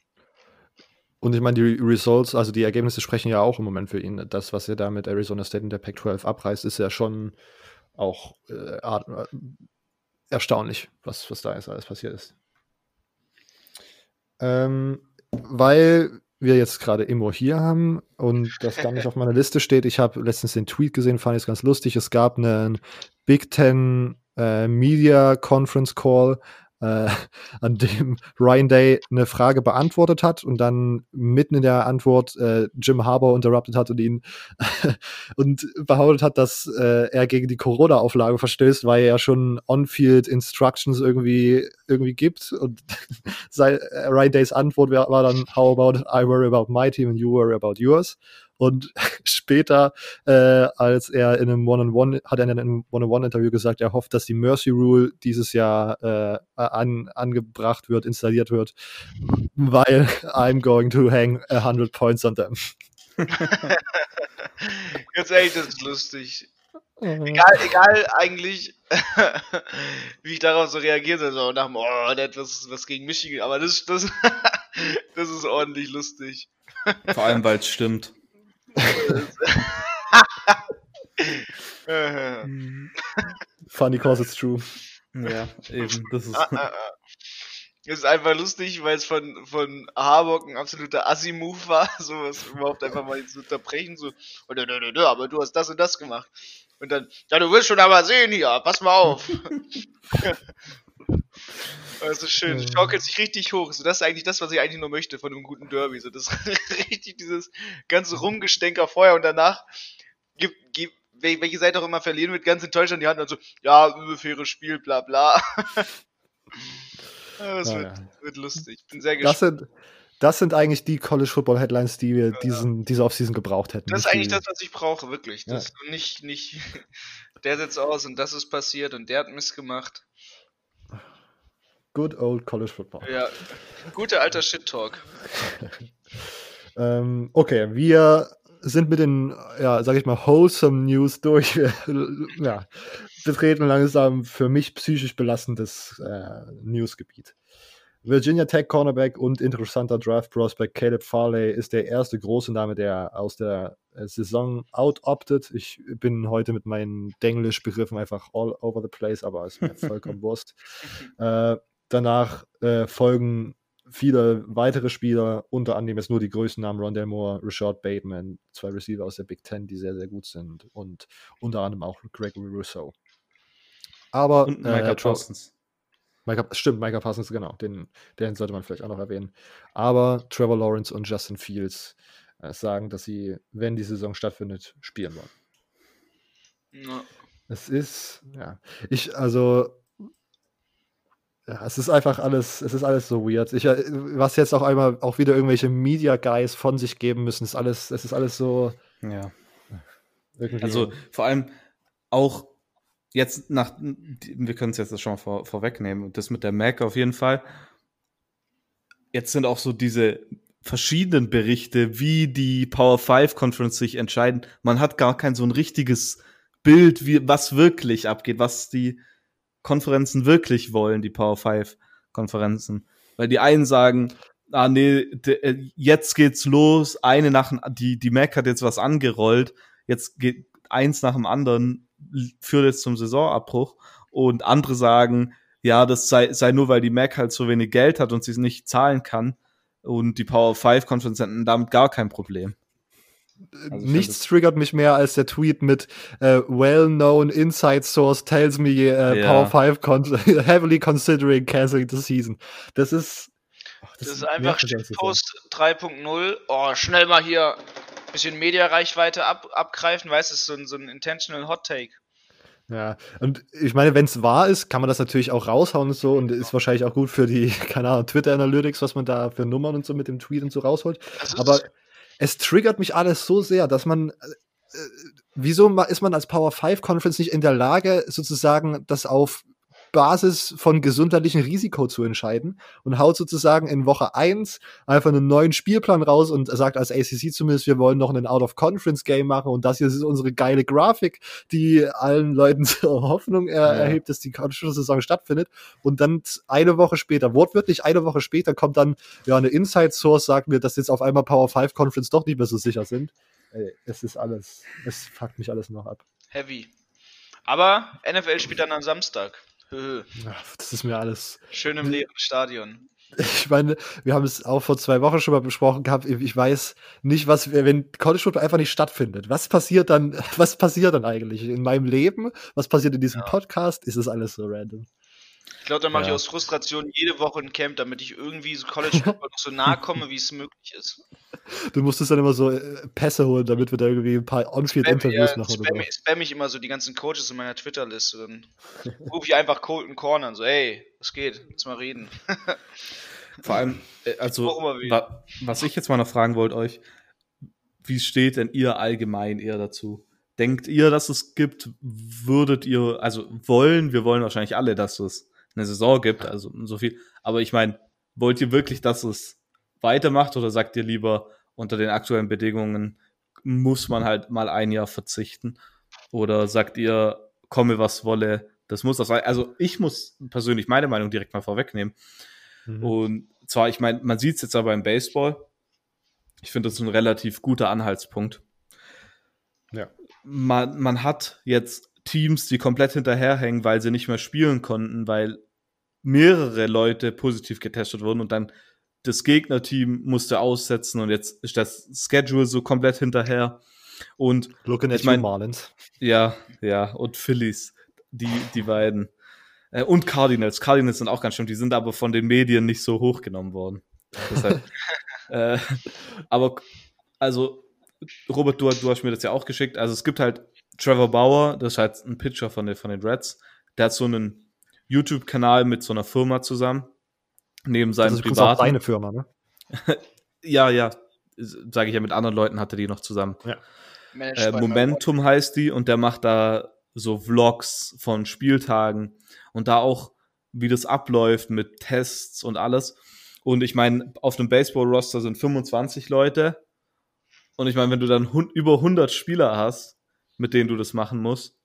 Und ich meine, die Results, also die Ergebnisse sprechen ja auch im Moment für ihn. Das, was er da mit Arizona State in der Pac-12 abreißt, ist ja schon auch äh, äh, erstaunlich, was, was da jetzt alles passiert ist. Ähm, weil wir jetzt gerade Immo hier haben und das gar nicht auf meiner Liste steht. Ich habe letztens den Tweet gesehen, fand ich es ganz lustig. Es gab einen Big Ten äh, Media Conference Call äh, an dem Ryan Day eine Frage beantwortet hat und dann mitten in der Antwort äh, Jim Harbour interrupted hat und ihn und behauptet hat, dass äh, er gegen die Corona-Auflage verstößt, weil er ja schon On-Field Instructions irgendwie irgendwie gibt. Und äh, Ryan Days Antwort war dann How about I worry about my team and you worry about yours und später, äh, als er in einem One-on-One, hat er in einem One-on-One-Interview gesagt, er hofft, dass die Mercy Rule dieses Jahr äh, an, angebracht wird, installiert wird, weil I'm going to hang 100 points on them. Ganz ehrlich, das ist lustig. Mhm. Egal, egal eigentlich, wie ich darauf so reagiert habe, so nach dem, oh, der hat was, was gegen Michigan, aber das, das, das ist ordentlich lustig. Vor allem, weil es stimmt. Funny cause it's true. Ja, eben. Das ist. Das ist einfach lustig, weil es von, von Harburg ein absoluter Assi-Move war, sowas überhaupt einfach mal zu unterbrechen, so, aber du hast das und das gemacht. Und dann, ja, du wirst schon aber sehen hier, pass mal auf. Das ist schön. Es schaukelt sich richtig hoch. So, das ist eigentlich das, was ich eigentlich nur möchte von einem guten Derby. So, das richtig dieses ganze Rumgestänker vorher und danach gibt, gibt welche Seite auch immer verlieren wird, ganz enttäuscht an die Hand und so, ja, faires Spiel, bla bla. das ja, wird, ja. wird, lustig. Ich bin sehr gespannt. Das sind, das sind eigentlich die College Football Headlines, die wir ja. diesen, diese Offseason gebraucht hätten. Das ist eigentlich die, das, was ich brauche, wirklich. Das ja. nicht, nicht, der setzt aus und das ist passiert und der hat Mist gemacht. Good old College Football. Ja, guter alter Shit-Talk. ähm, okay, wir sind mit den, ja, sag ich mal, wholesome News durch. ja, betreten langsam für mich psychisch belastendes äh, Newsgebiet. Virginia Tech Cornerback und interessanter Draft Prospect Caleb Farley ist der erste große Name, der aus der äh, Saison out-opted. Ich bin heute mit meinen Denglisch-Begriffen einfach all over the place, aber es ist mir vollkommen Wurst. Äh, Danach äh, folgen viele weitere Spieler, unter anderem jetzt nur die größten Namen, Rondell Moore, Rashad Bateman, zwei Receiver aus der Big Ten, die sehr, sehr gut sind und unter anderem auch Gregory Rousseau. Aber und Micah äh, Parsons. Micah, stimmt, Micah Parsons, genau, den, den sollte man vielleicht auch noch erwähnen. Aber Trevor Lawrence und Justin Fields äh, sagen, dass sie, wenn die Saison stattfindet, spielen wollen. Ja. Es ist, ja, ich, also ja, es ist einfach alles, es ist alles so weird. Ich, äh, was jetzt auch einmal auch wieder irgendwelche Media Guys von sich geben müssen, ist alles, es ist alles so. Ja. Also vor allem auch jetzt nach, wir können es jetzt schon mal vor, vorwegnehmen, das mit der Mac auf jeden Fall. Jetzt sind auch so diese verschiedenen Berichte, wie die Power 5 Conference sich entscheiden. Man hat gar kein so ein richtiges Bild, wie, was wirklich abgeht, was die Konferenzen wirklich wollen, die Power 5 Konferenzen. Weil die einen sagen, ah nee, äh, jetzt geht's los, eine nach die die Mac hat jetzt was angerollt, jetzt geht eins nach dem anderen führt jetzt zum Saisonabbruch und andere sagen, ja, das sei, sei nur, weil die Mac halt so wenig Geld hat und sie es nicht zahlen kann. Und die Power 5 Conference hatten damit gar kein Problem. Also Nichts triggert mich mehr als der Tweet mit uh, well-known inside source tells me uh, ja. Power 5 con heavily considering canceling the season. Das ist Ach, das, das, ist einfach Post 3.0. Oh, schnell mal hier ein bisschen Mediareichweite ab, abgreifen, weißt du, so ein, so ein intentional Hot Take. Ja, und ich meine, wenn es wahr ist, kann man das natürlich auch raushauen und so und ist wahrscheinlich auch gut für die, keine Ahnung, Twitter Analytics, was man da für Nummern und so mit dem Tweet und so rausholt. Aber es triggert mich alles so sehr, dass man äh, äh wieso ist man als Power 5 Conference nicht in der Lage, sozusagen das auf Basis von gesundheitlichem Risiko zu entscheiden und haut sozusagen in Woche 1 einfach einen neuen Spielplan raus und sagt als ACC zumindest, wir wollen noch einen Out-of-Conference-Game machen und das hier ist unsere geile Grafik, die allen Leuten zur Hoffnung er ja. erhebt, dass die College-Saison stattfindet und dann eine Woche später, wortwörtlich eine Woche später kommt dann ja eine Inside-Source, sagt mir, dass jetzt auf einmal Power 5 Conference doch nicht mehr so sicher sind. Ey, es ist alles, es fuckt mich alles noch ab. Heavy. Aber NFL spielt dann am Samstag. Das ist mir alles. Schön im leeren Stadion. Ich meine, wir haben es auch vor zwei Wochen schon mal besprochen gehabt. Ich weiß nicht, was, wenn College Football einfach nicht stattfindet. Was passiert dann, was passiert dann eigentlich in meinem Leben? Was passiert in diesem ja. Podcast? Ist das alles so random? Ich glaube, dann mache ja. ich aus Frustration jede Woche ein Camp, damit ich irgendwie so College Football noch so nahe komme, wie es möglich ist. Du musstest dann immer so äh, Pässe holen, damit wir da irgendwie ein paar On-Field-Interviews ja, machen. Spam, spam ich immer so die ganzen Coaches in meiner Twitter-Liste. Dann rufe ich einfach Colton Corner und so, ey, was geht? Lass mal reden. Vor allem, äh, also, wa was ich jetzt mal noch fragen wollte euch, wie steht denn ihr allgemein eher dazu? Denkt ihr, dass es gibt? Würdet ihr, also wollen, wir wollen wahrscheinlich alle, dass es eine Saison gibt, also so viel. Aber ich meine, wollt ihr wirklich, dass es weitermacht oder sagt ihr lieber, unter den aktuellen Bedingungen muss man halt mal ein Jahr verzichten? Oder sagt ihr, komme was wolle, das muss das sein? Also ich muss persönlich meine Meinung direkt mal vorwegnehmen. Mhm. Und zwar, ich meine, man sieht es jetzt aber im Baseball. Ich finde, das ist ein relativ guter Anhaltspunkt. Ja. Man, man hat jetzt Teams, die komplett hinterherhängen, weil sie nicht mehr spielen konnten, weil mehrere Leute positiv getestet wurden und dann das Gegnerteam musste aussetzen und jetzt ist das Schedule so komplett hinterher. Und Looking at ich mein, Marlins. Ja, ja, und Phillies, die, die beiden. Äh, und Cardinals. Cardinals sind auch ganz schön, die sind aber von den Medien nicht so hochgenommen worden. Deshalb, äh, aber, also, Robert, du, du hast mir das ja auch geschickt. Also es gibt halt Trevor Bauer, das ist halt ein Pitcher von den, von den Reds, der hat so einen YouTube-Kanal mit so einer Firma zusammen. Neben seinem das ist privaten. auch deine Firma, ne? ja, ja. Sage ich ja, mit anderen Leuten hatte die noch zusammen. Ja. Äh, Momentum heißt die und der macht da so Vlogs von Spieltagen und da auch, wie das abläuft mit Tests und alles. Und ich meine, auf dem Baseball-Roster sind 25 Leute. Und ich meine, wenn du dann über 100 Spieler hast, mit denen du das machen musst.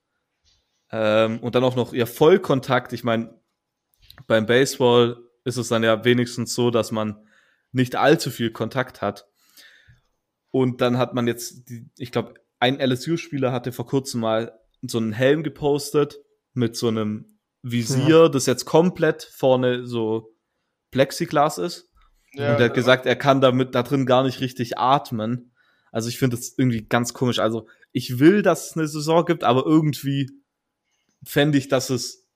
Ähm, und dann auch noch ihr Vollkontakt. Ich meine, beim Baseball ist es dann ja wenigstens so, dass man nicht allzu viel Kontakt hat. Und dann hat man jetzt, die, ich glaube, ein LSU-Spieler hatte vor kurzem mal so einen Helm gepostet mit so einem Visier, ja. das jetzt komplett vorne so Plexiglas ist. Ja, und er hat ja. gesagt, er kann damit da drin gar nicht richtig atmen. Also ich finde das irgendwie ganz komisch. Also ich will, dass es eine Saison gibt, aber irgendwie fände ich, dass es,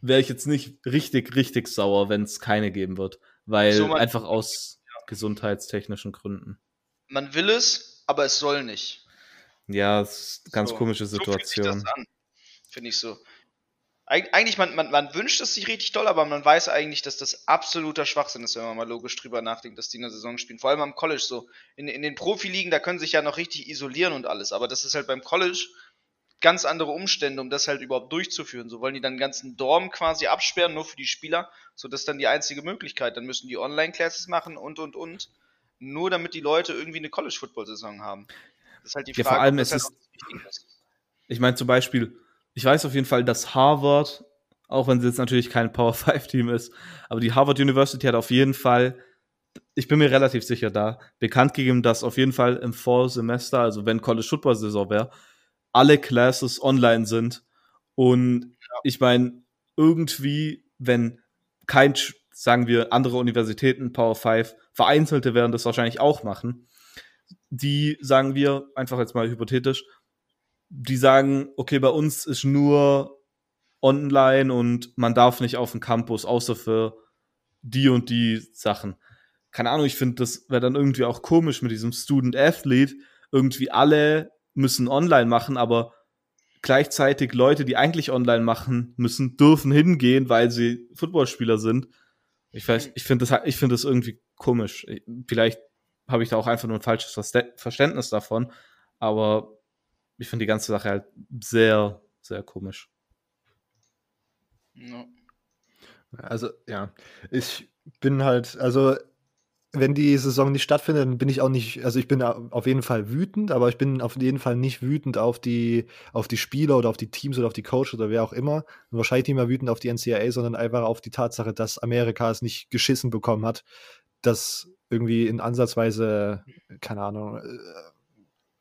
wäre ich jetzt nicht richtig, richtig sauer, wenn es keine geben wird. Weil so, einfach aus ja. gesundheitstechnischen Gründen. Man will es, aber es soll nicht. Ja, das ist eine ganz so, komische Situation. So Finde ich so. Eig eigentlich, man, man, man wünscht es sich richtig toll, aber man weiß eigentlich, dass das absoluter Schwachsinn ist, wenn man mal logisch drüber nachdenkt, dass die eine Saison spielen. Vor allem am College so. In, in den Profiligen, da können sich ja noch richtig isolieren und alles, aber das ist halt beim College ganz andere Umstände, um das halt überhaupt durchzuführen. So wollen die dann den ganzen Dorm quasi absperren, nur für die Spieler, so das ist dann die einzige Möglichkeit. Dann müssen die Online-Classes machen und und und. Nur damit die Leute irgendwie eine College-Football-Saison haben. Das ist halt die Frage, ja, vor allem ist halt es, ich meine zum Beispiel, ich weiß auf jeden Fall, dass Harvard, auch wenn es jetzt natürlich kein Power 5 Team ist, aber die Harvard University hat auf jeden Fall, ich bin mir relativ sicher da, bekannt gegeben, dass auf jeden Fall im Vorsemester, also wenn College Football Saison wäre, alle Classes online sind. Und ja. ich meine, irgendwie, wenn kein sagen wir, andere Universitäten, Power 5, vereinzelte werden das wahrscheinlich auch machen. Die sagen wir, einfach jetzt mal hypothetisch, die sagen, okay, bei uns ist nur online und man darf nicht auf den Campus, außer für die und die Sachen. Keine Ahnung, ich finde, das wäre dann irgendwie auch komisch mit diesem Student Athlete. Irgendwie alle müssen online machen, aber gleichzeitig Leute, die eigentlich online machen müssen, dürfen hingehen, weil sie Footballspieler sind. Ich weiß, ich finde das, ich finde das irgendwie komisch. Vielleicht habe ich da auch einfach nur ein falsches Verständnis davon, aber ich finde die ganze Sache halt sehr, sehr komisch. No. Also, ja, ich bin halt, also wenn die Saison nicht stattfindet, dann bin ich auch nicht, also ich bin auf jeden Fall wütend, aber ich bin auf jeden Fall nicht wütend auf die, auf die Spieler oder auf die Teams oder auf die Coaches oder wer auch immer. Und wahrscheinlich nicht mehr wütend auf die NCAA, sondern einfach auf die Tatsache, dass Amerika es nicht geschissen bekommen hat, das irgendwie in Ansatzweise, keine Ahnung, äh,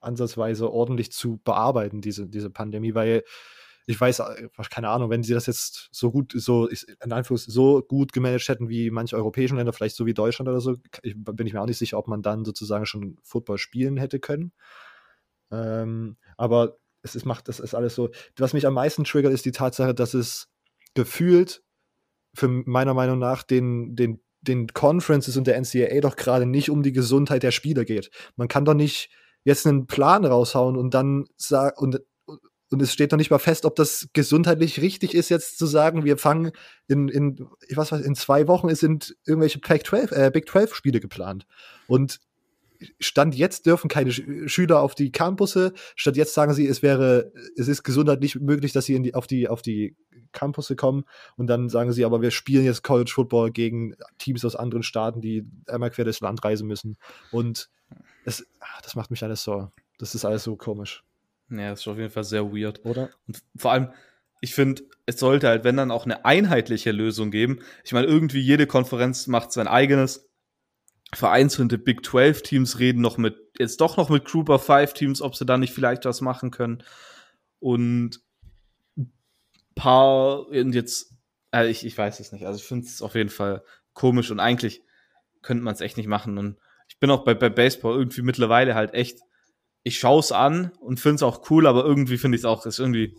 ansatzweise ordentlich zu bearbeiten, diese, diese Pandemie, weil ich weiß, äh, keine Ahnung, wenn sie das jetzt so gut, so in Einfluss so gut gemanagt hätten wie manche europäischen Länder, vielleicht so wie Deutschland oder so, ich, bin ich mir auch nicht sicher, ob man dann sozusagen schon Football spielen hätte können. Ähm, aber es ist, macht, das ist alles so. Was mich am meisten triggert, ist die Tatsache, dass es gefühlt für meiner Meinung nach den, den, den Conferences und der NCAA doch gerade nicht um die Gesundheit der Spieler geht. Man kann doch nicht jetzt einen Plan raushauen und dann sagen und und es steht noch nicht mal fest, ob das gesundheitlich richtig ist, jetzt zu sagen, wir fangen in, in ich weiß was, in zwei Wochen sind irgendwelche Pac 12, äh, Big 12 Spiele geplant. Und Stand jetzt dürfen keine Schüler auf die Campusse. Statt jetzt sagen sie, es wäre, es ist gesundheitlich möglich, dass sie die, auf die, auf die Campusse kommen. Und dann sagen sie, aber wir spielen jetzt College Football gegen Teams aus anderen Staaten, die einmal quer durchs Land reisen müssen. Und das, das macht mich alles so, das ist alles so komisch. Ja, das ist auf jeden Fall sehr weird. Oder? Und vor allem, ich finde, es sollte halt, wenn dann auch eine einheitliche Lösung geben. Ich meine, irgendwie jede Konferenz macht sein eigenes. Vereinzelte Big 12 Teams reden noch mit, jetzt doch noch mit Group of 5 Teams, ob sie da nicht vielleicht was machen können. Und paar, und jetzt, also ich, ich weiß es nicht. Also ich finde es auf jeden Fall komisch und eigentlich könnte man es echt nicht machen. Und bin auch bei, bei Baseball irgendwie mittlerweile halt echt ich schaue es an und finde es auch cool, aber irgendwie finde ich es auch, ist irgendwie,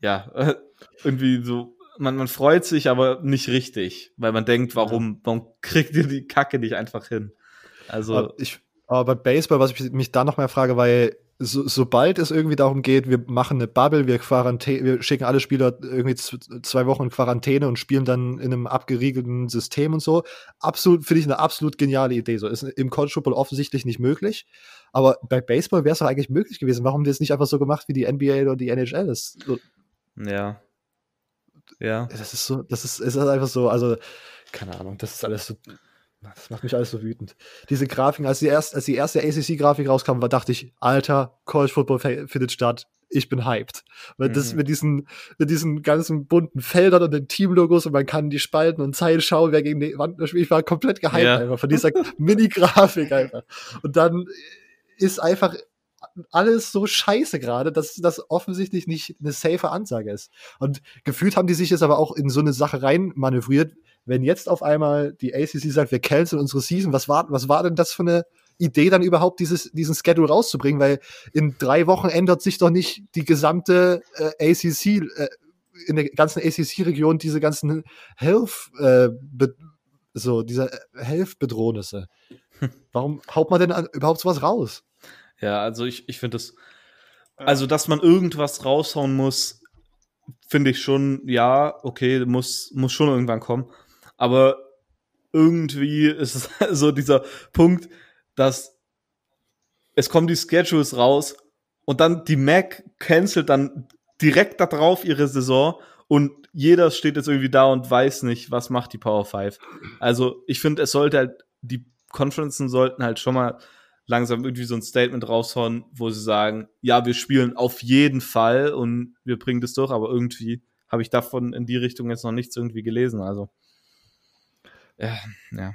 ja, irgendwie so, man, man freut sich, aber nicht richtig, weil man denkt, warum, warum kriegt ihr die Kacke nicht einfach hin? Also. Aber ich, aber bei Baseball, was ich mich da noch mehr frage, weil so, sobald es irgendwie darum geht, wir machen eine Bubble, wir, Quarantä wir schicken alle Spieler irgendwie zwei Wochen in Quarantäne und spielen dann in einem abgeriegelten System und so. Absolut, finde ich eine absolut geniale Idee. So ist im College Football offensichtlich nicht möglich. Aber bei Baseball wäre es doch eigentlich möglich gewesen. Warum haben die es nicht einfach so gemacht wie die NBA oder die NHL? Das, so, ja. Ja. Das ist so, das ist, ist einfach so, also, keine Ahnung, das ist alles so das macht mich alles so wütend. Diese Grafiken, als die, erst, als die erste ACC-Grafik rauskam, war, dachte ich, Alter, College Football findet statt. Ich bin hyped. Weil mhm. das mit diesen, mit diesen ganzen bunten Feldern und den Teamlogos und man kann die Spalten und Zeilen schauen, wer gegen die Wand spielt. Ich war komplett gehypt ja. einfach von dieser Mini-Grafik einfach. Und dann ist einfach alles so scheiße gerade, dass das offensichtlich nicht eine safe Ansage ist. Und gefühlt haben die sich jetzt aber auch in so eine Sache rein manövriert, wenn jetzt auf einmal die ACC sagt, wir canceln unsere Season, was war, was war denn das für eine Idee, dann überhaupt dieses, diesen Schedule rauszubringen? Weil in drei Wochen ändert sich doch nicht die gesamte äh, ACC, äh, in der ganzen ACC-Region diese ganzen Health, äh, so, diese Health-Bedrohnisse. Warum haut man denn an, überhaupt sowas raus? Ja, also ich, ich finde das, also dass man irgendwas raushauen muss, finde ich schon, ja, okay, muss, muss schon irgendwann kommen aber irgendwie ist es so dieser Punkt, dass es kommen die Schedules raus und dann die Mac cancelt dann direkt darauf ihre Saison und jeder steht jetzt irgendwie da und weiß nicht, was macht die Power 5. Also ich finde, es sollte halt, die Conferences sollten halt schon mal langsam irgendwie so ein Statement raushauen, wo sie sagen, ja, wir spielen auf jeden Fall und wir bringen das durch, aber irgendwie habe ich davon in die Richtung jetzt noch nichts irgendwie gelesen. Also ja, ja.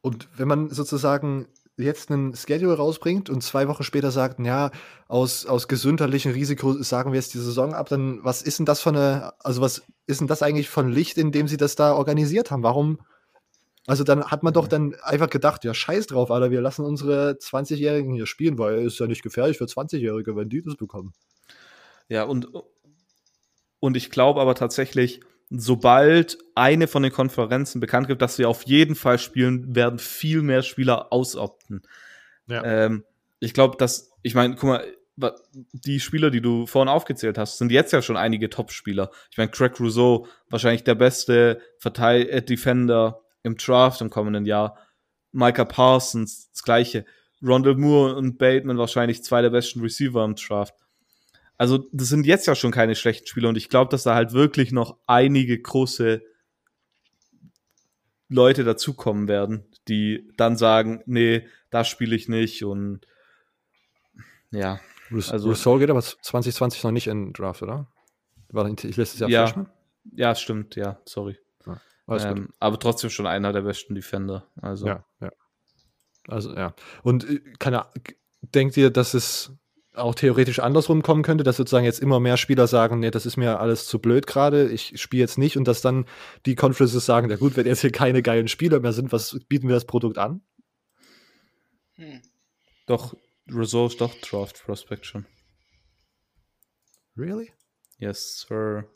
Und wenn man sozusagen jetzt einen Schedule rausbringt und zwei Wochen später sagt, ja, aus, aus gesundheitlichem Risiko sagen wir jetzt die Saison ab, dann was ist denn das für eine, also was ist denn das eigentlich von Licht, in dem sie das da organisiert haben? Warum? Also dann hat man doch dann einfach gedacht, ja, scheiß drauf, Alter, wir lassen unsere 20-Jährigen hier spielen, weil es ist ja nicht gefährlich für 20-Jährige, wenn die das bekommen. Ja, und, und ich glaube aber tatsächlich, sobald eine von den Konferenzen bekannt gibt, dass sie auf jeden Fall spielen, werden viel mehr Spieler ausopten. Ja. Ähm, ich glaube, dass, ich meine, guck mal, die Spieler, die du vorhin aufgezählt hast, sind jetzt ja schon einige Top-Spieler. Ich meine, Craig Rousseau, wahrscheinlich der beste Verteil äh, Defender im Draft im kommenden Jahr. Micah Parsons, das gleiche. Rondell Moore und Bateman wahrscheinlich zwei der besten Receiver im Draft. Also, das sind jetzt ja schon keine schlechten Spieler und ich glaube, dass da halt wirklich noch einige große Leute dazukommen werden, die dann sagen, nee, da spiele ich nicht und ja. Also, Rousseau geht aber 2020 noch nicht in Draft, oder? War ich letztes Jahr ja, Freshman? Ja, stimmt, ja, sorry. Ja, ähm, aber trotzdem schon einer der besten Defender. Also. Ja, ja. Also, ja. Und äh, keine, denkt ihr, dass es auch theoretisch andersrum kommen könnte, dass sozusagen jetzt immer mehr Spieler sagen, nee, das ist mir alles zu blöd gerade, ich spiele jetzt nicht und dass dann die Conferences sagen, ja gut, wenn jetzt hier keine geilen Spieler mehr sind, was bieten wir das Produkt an? Hm. Doch, Resource, doch Draft Prospect schon. Really? Yes, sir.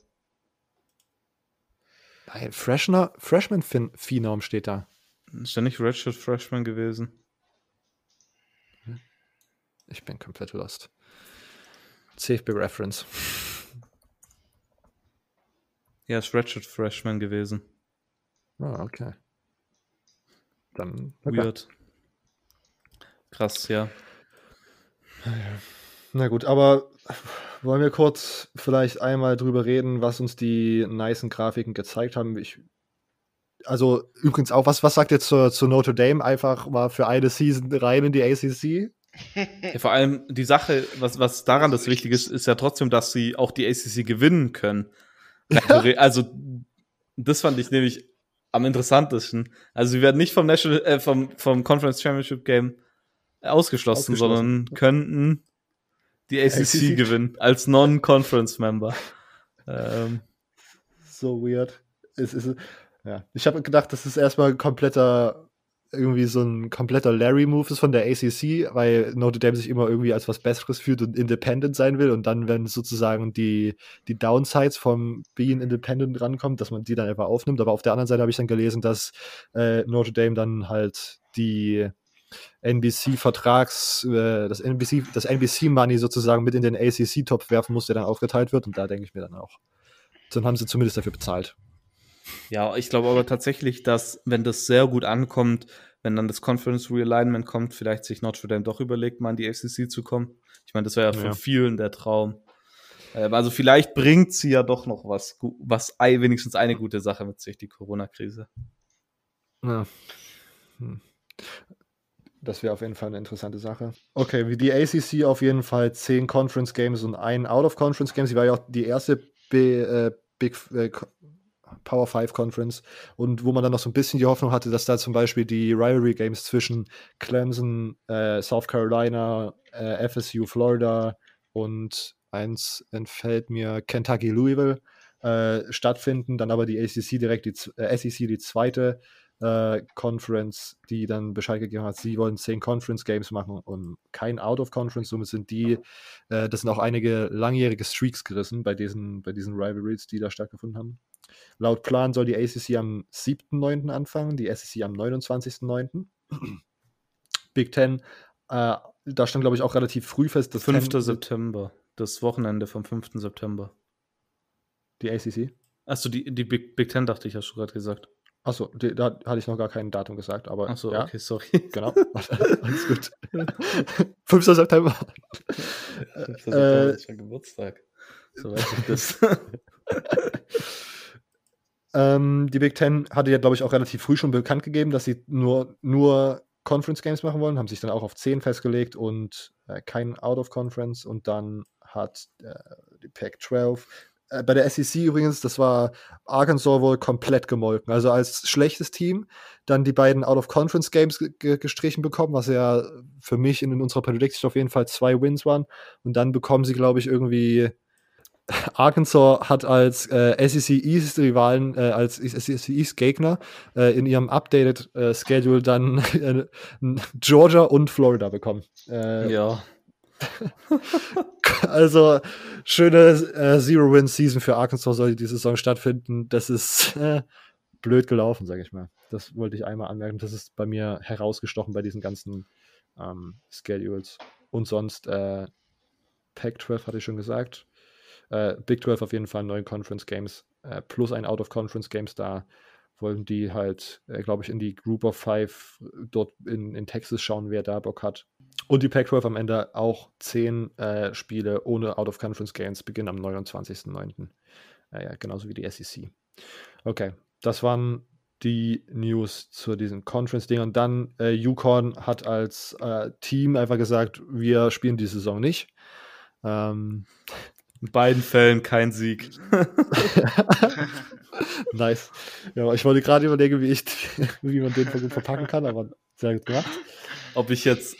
Nein, Freshner, Freshman Phenom steht da. Ist der nicht Redshirt Freshman gewesen? Ich bin komplett lost. CFB Reference. Ja, ist Redshirt Freshman gewesen. Ah, okay. Dann. Okay. Weird. Krass, ja. Na gut, aber wollen wir kurz vielleicht einmal drüber reden, was uns die nicen Grafiken gezeigt haben? Ich, also übrigens auch, was, was sagt ihr zu, zu Notre Dame? Einfach mal für eine Season rein in die ACC? Ja, vor allem die Sache, was, was daran das Wichtige ist, ist ja trotzdem, dass sie auch die ACC gewinnen können. Also, das fand ich nämlich am interessantesten. Also, sie werden nicht vom National, äh, vom, vom Conference Championship Game ausgeschlossen, ausgeschlossen. sondern könnten die ACC, ACC. gewinnen als Non-Conference-Member. ähm. So weird. Es ist, ja. Ich habe gedacht, das ist erstmal ein kompletter irgendwie so ein kompletter Larry-Move ist von der ACC, weil Notre Dame sich immer irgendwie als was Besseres fühlt und independent sein will und dann, wenn sozusagen die, die Downsides vom Being Independent rankommt, dass man die dann einfach aufnimmt. Aber auf der anderen Seite habe ich dann gelesen, dass äh, Notre Dame dann halt die NBC-Vertrags, äh, das NBC, das NBC-Money sozusagen mit in den ACC-Topf werfen muss, der dann aufgeteilt wird und da denke ich mir dann auch. Dann haben sie zumindest dafür bezahlt. Ja, ich glaube aber tatsächlich, dass, wenn das sehr gut ankommt, wenn dann das Conference Realignment kommt, vielleicht sich Notre Dame doch überlegt, mal in die ACC zu kommen. Ich meine, das wäre ja für ja. vielen der Traum. Ähm, also vielleicht bringt sie ja doch noch was, was wenigstens eine gute Sache mit sich, die Corona-Krise. Ja. Hm. Das wäre auf jeden Fall eine interessante Sache. Okay, wie die ACC auf jeden Fall zehn Conference Games und ein Out-of-Conference Games. Sie war ja auch die erste B, äh, Big äh, Power 5 Conference und wo man dann noch so ein bisschen die Hoffnung hatte, dass da zum Beispiel die Rivalry Games zwischen Clemson, äh, South Carolina, äh, FSU, Florida und eins entfällt mir Kentucky, Louisville äh, stattfinden, dann aber die ACC direkt die äh, SEC die zweite äh, Conference, die dann Bescheid gegeben hat, sie wollen zehn Conference Games machen und kein Out of Conference. Somit sind die, äh, das sind auch einige langjährige Streaks gerissen bei diesen, bei diesen Rivalries, die da stattgefunden haben. Laut Plan soll die ACC am 7.9. anfangen, die SEC am 29.9. Big Ten, äh, da stand, glaube ich, auch relativ früh fest. Das 5. September, das Wochenende vom 5. September. Die ACC? Achso, die, die Big, Big Ten dachte ich, hast du gerade gesagt. Achso, da hatte ich noch gar kein Datum gesagt, aber. Achso, ja, okay, sorry. Genau. Alles gut. 5. September. 5. September ist mein Geburtstag. So weiß ich das. Ähm, die Big Ten hatte ja, glaube ich, auch relativ früh schon bekannt gegeben, dass sie nur, nur Conference Games machen wollen, haben sich dann auch auf 10 festgelegt und äh, kein Out of Conference und dann hat äh, die Pac 12 äh, bei der SEC übrigens, das war Arkansas wohl komplett gemolken. Also als schlechtes Team dann die beiden Out-of-Conference-Games gestrichen bekommen, was ja für mich in, in unserer Prediction auf jeden Fall zwei Wins waren. Und dann bekommen sie, glaube ich, irgendwie Arkansas hat als äh, SEC East Rivalen, äh, als SEC East Gegner äh, in ihrem Updated äh, Schedule dann äh, Georgia und Florida bekommen. Äh, ja. also schöne Zero-Win-Season für Arkansas soll die Saison stattfinden. Das ist blöd gelaufen, sage ich mal. Das wollte ich einmal anmerken. Das ist bei mir herausgestochen bei diesen ganzen ähm, Schedules. Und sonst Pac-12 hatte ich schon gesagt. Äh, Big 12 auf jeden Fall neun Conference Games äh, plus ein Out of Conference Games. Da wollen die halt, äh, glaube ich, in die Group of Five dort in, in Texas schauen, wer da Bock hat. Und die Pac-12 am Ende auch zehn äh, Spiele ohne Out of Conference Games beginnen am 29.09. Äh, ja, genauso wie die SEC. Okay, das waren die News zu diesem Conference-Ding. Und dann, äh, Yukon hat als äh, Team einfach gesagt, wir spielen die Saison nicht. Ähm, in beiden Fällen kein Sieg. nice. Ja, ich wollte gerade überlegen, wie, ich, wie man den gut verpacken kann, aber sehr gut gemacht. Ob ich jetzt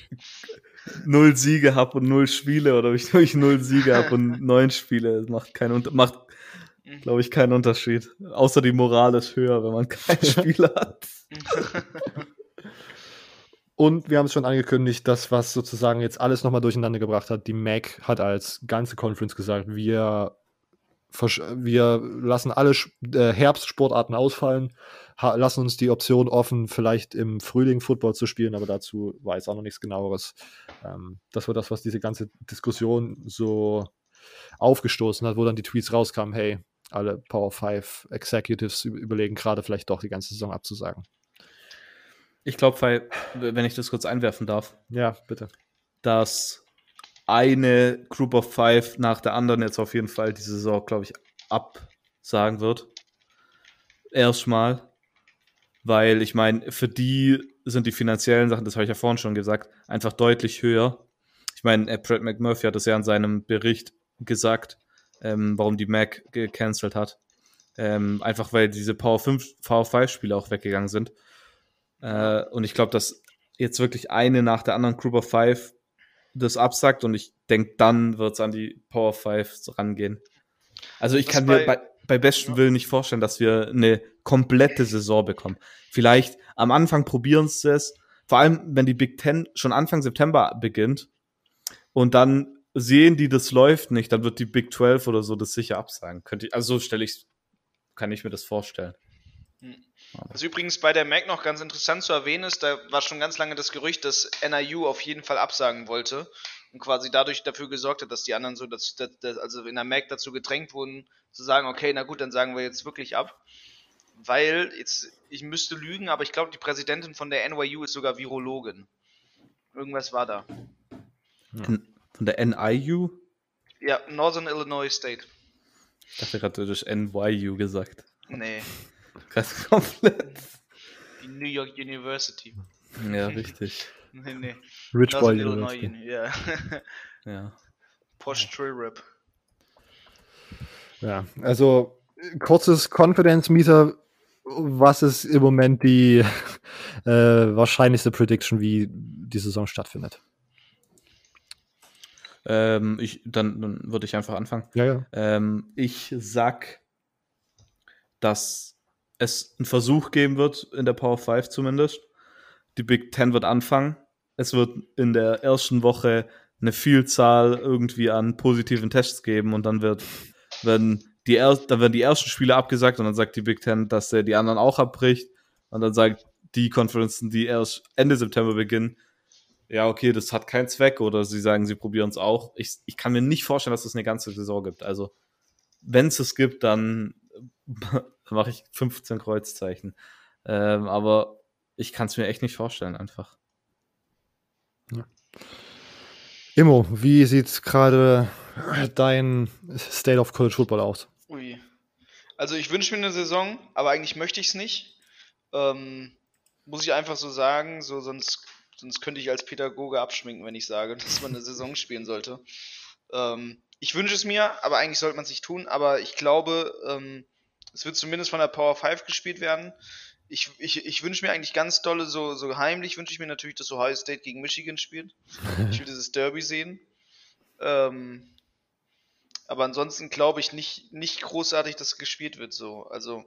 null Siege habe und null Spiele oder ob ich null Siege habe und neun Spiele, das macht keinen macht, glaube ich, keinen Unterschied. Außer die Moral ist höher, wenn man kein Spiel hat. Und wir haben es schon angekündigt, das, was sozusagen jetzt alles nochmal durcheinander gebracht hat, die MAC hat als ganze Conference gesagt, wir, wir lassen alle äh, Herbstsportarten ausfallen, lassen uns die Option offen, vielleicht im Frühling Football zu spielen, aber dazu weiß auch noch nichts genaueres. Ähm, das war das, was diese ganze Diskussion so aufgestoßen hat, wo dann die Tweets rauskamen, hey, alle Power 5 Executives überlegen gerade vielleicht doch die ganze Saison abzusagen. Ich glaube, wenn ich das kurz einwerfen darf. Ja, bitte. Dass eine Group of Five nach der anderen jetzt auf jeden Fall diese Saison, glaube ich, absagen wird. Erstmal. Weil ich meine, für die sind die finanziellen Sachen, das habe ich ja vorhin schon gesagt, einfach deutlich höher. Ich meine, äh, Brad McMurphy hat das ja in seinem Bericht gesagt, ähm, warum die Mac gecancelt hat. Ähm, einfach weil diese Power 5, Power 5 Spiele auch weggegangen sind. Äh, und ich glaube, dass jetzt wirklich eine nach der anderen Group of Five das absagt und ich denke, dann wird es an die Power Five rangehen. Also ich das kann bei, mir bei, bei bestem ja. Willen nicht vorstellen, dass wir eine komplette Saison bekommen. Vielleicht am Anfang probieren sie es, vor allem wenn die Big Ten schon Anfang September beginnt und dann sehen die, das läuft nicht, dann wird die Big 12 oder so das sicher absagen. Könnte ich, also so stelle ich, kann ich mir das vorstellen. Was übrigens bei der Mac noch ganz interessant zu erwähnen ist, da war schon ganz lange das Gerücht, dass NIU auf jeden Fall absagen wollte und quasi dadurch dafür gesorgt hat, dass die anderen so, dass, dass, also in der Mac dazu gedrängt wurden, zu sagen, okay, na gut, dann sagen wir jetzt wirklich ab. Weil, jetzt, ich müsste lügen, aber ich glaube, die Präsidentin von der NYU ist sogar Virologin. Irgendwas war da. Von der NIU? Ja, Northern Illinois State. Ich dachte gerade, du hast NYU gesagt. Nee. Krass komplett. Die New York University. Ja, richtig. nee, nee. Rich Boy University. Ja. ja. Posh Trill Rap. Ja, also kurzes Confidence-Meter. Was ist im Moment die äh, wahrscheinlichste Prediction, wie die Saison stattfindet? Ähm, ich, dann, dann würde ich einfach anfangen. Ja, ja. Ähm, ich sag, dass es einen Versuch geben wird, in der Power 5 zumindest. Die Big Ten wird anfangen. Es wird in der ersten Woche eine Vielzahl irgendwie an positiven Tests geben und dann wird, werden die, er dann werden die ersten Spiele abgesagt und dann sagt die Big Ten, dass er die anderen auch abbricht und dann sagt die Konferenzen, die erst Ende September beginnen, ja, okay, das hat keinen Zweck oder sie sagen, sie probieren es auch. Ich, ich kann mir nicht vorstellen, dass es eine ganze Saison gibt. Also, wenn es es gibt, dann mache ich 15 Kreuzzeichen. Ähm, aber ich kann es mir echt nicht vorstellen, einfach. Ja. Immo, wie sieht gerade dein State of College Football aus? Ui. Also ich wünsche mir eine Saison, aber eigentlich möchte ich es nicht. Ähm, muss ich einfach so sagen, so sonst, sonst könnte ich als Pädagoge abschminken, wenn ich sage, dass man eine Saison spielen sollte. Ähm, ich wünsche es mir, aber eigentlich sollte man es nicht tun. Aber ich glaube, ähm, es wird zumindest von der Power 5 gespielt werden. Ich, ich, ich wünsche mir eigentlich ganz dolle, so, so heimlich wünsche ich mir natürlich, dass Ohio State gegen Michigan spielt. Ich will dieses Derby sehen. Ähm, aber ansonsten glaube ich nicht, nicht großartig, dass gespielt wird so. Also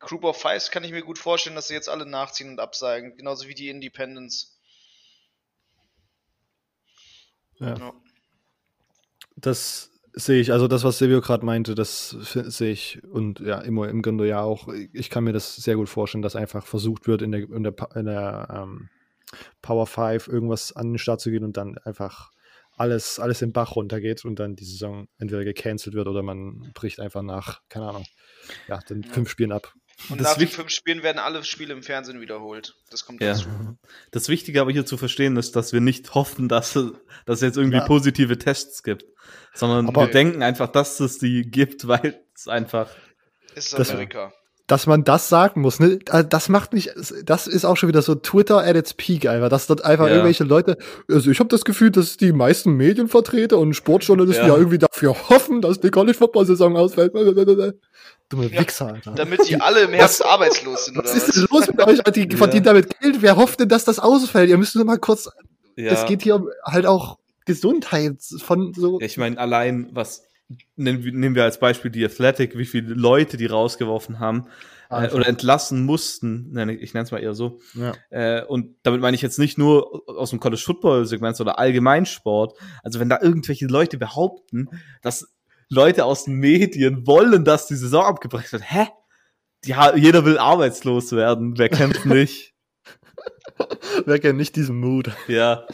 Group of Fives kann ich mir gut vorstellen, dass sie jetzt alle nachziehen und absagen, genauso wie die Independents. Ja. ja. Das sehe ich, also das, was Silvio gerade meinte, das sehe ich und ja, immer im Grunde ja auch. Ich kann mir das sehr gut vorstellen, dass einfach versucht wird, in der, in der, in der ähm, Power 5 irgendwas an den Start zu gehen und dann einfach alles, alles im Bach runtergeht und dann die Saison entweder gecancelt wird oder man bricht einfach nach, keine Ahnung, ja, den fünf Spielen ab. Und das nach den fünf Spielen werden alle Spiele im Fernsehen wiederholt. Das kommt ja. dazu. Das Wichtige aber hier zu verstehen ist, dass wir nicht hoffen, dass, dass es jetzt irgendwie ja. positive Tests gibt, sondern aber wir denken einfach, dass es die gibt, weil es einfach. Ist Amerika dass man das sagen muss. Ne? Äh, das macht mich, das ist auch schon wieder so Twitter at its peak, einfach, dass dort einfach ja. irgendwelche Leute, also ich habe das Gefühl, dass die meisten Medienvertreter und Sportjournalisten ja, ja irgendwie dafür hoffen, dass die College-Football-Saison ausfällt. Dumme ja, Wichser, Alter. Damit die alle im Herbst arbeitslos sind, oder was? Was ist denn los mit euch? Die verdienen damit Geld. Wer hofft denn, dass das ausfällt? Ihr müsst nur mal kurz, es geht hier halt auch Gesundheit von so. Ich meine, allein was nehmen wir als Beispiel die Athletic, wie viele Leute die rausgeworfen haben äh, oder entlassen mussten, ich nenne es mal eher so. Ja. Äh, und damit meine ich jetzt nicht nur aus dem College Football Segment oder Allgemeinsport. Also wenn da irgendwelche Leute behaupten, dass Leute aus den Medien wollen, dass die Saison abgebrochen wird, hä? Die, jeder will arbeitslos werden, wer kennt's nicht? wer kennt nicht diesen Mut? Ja.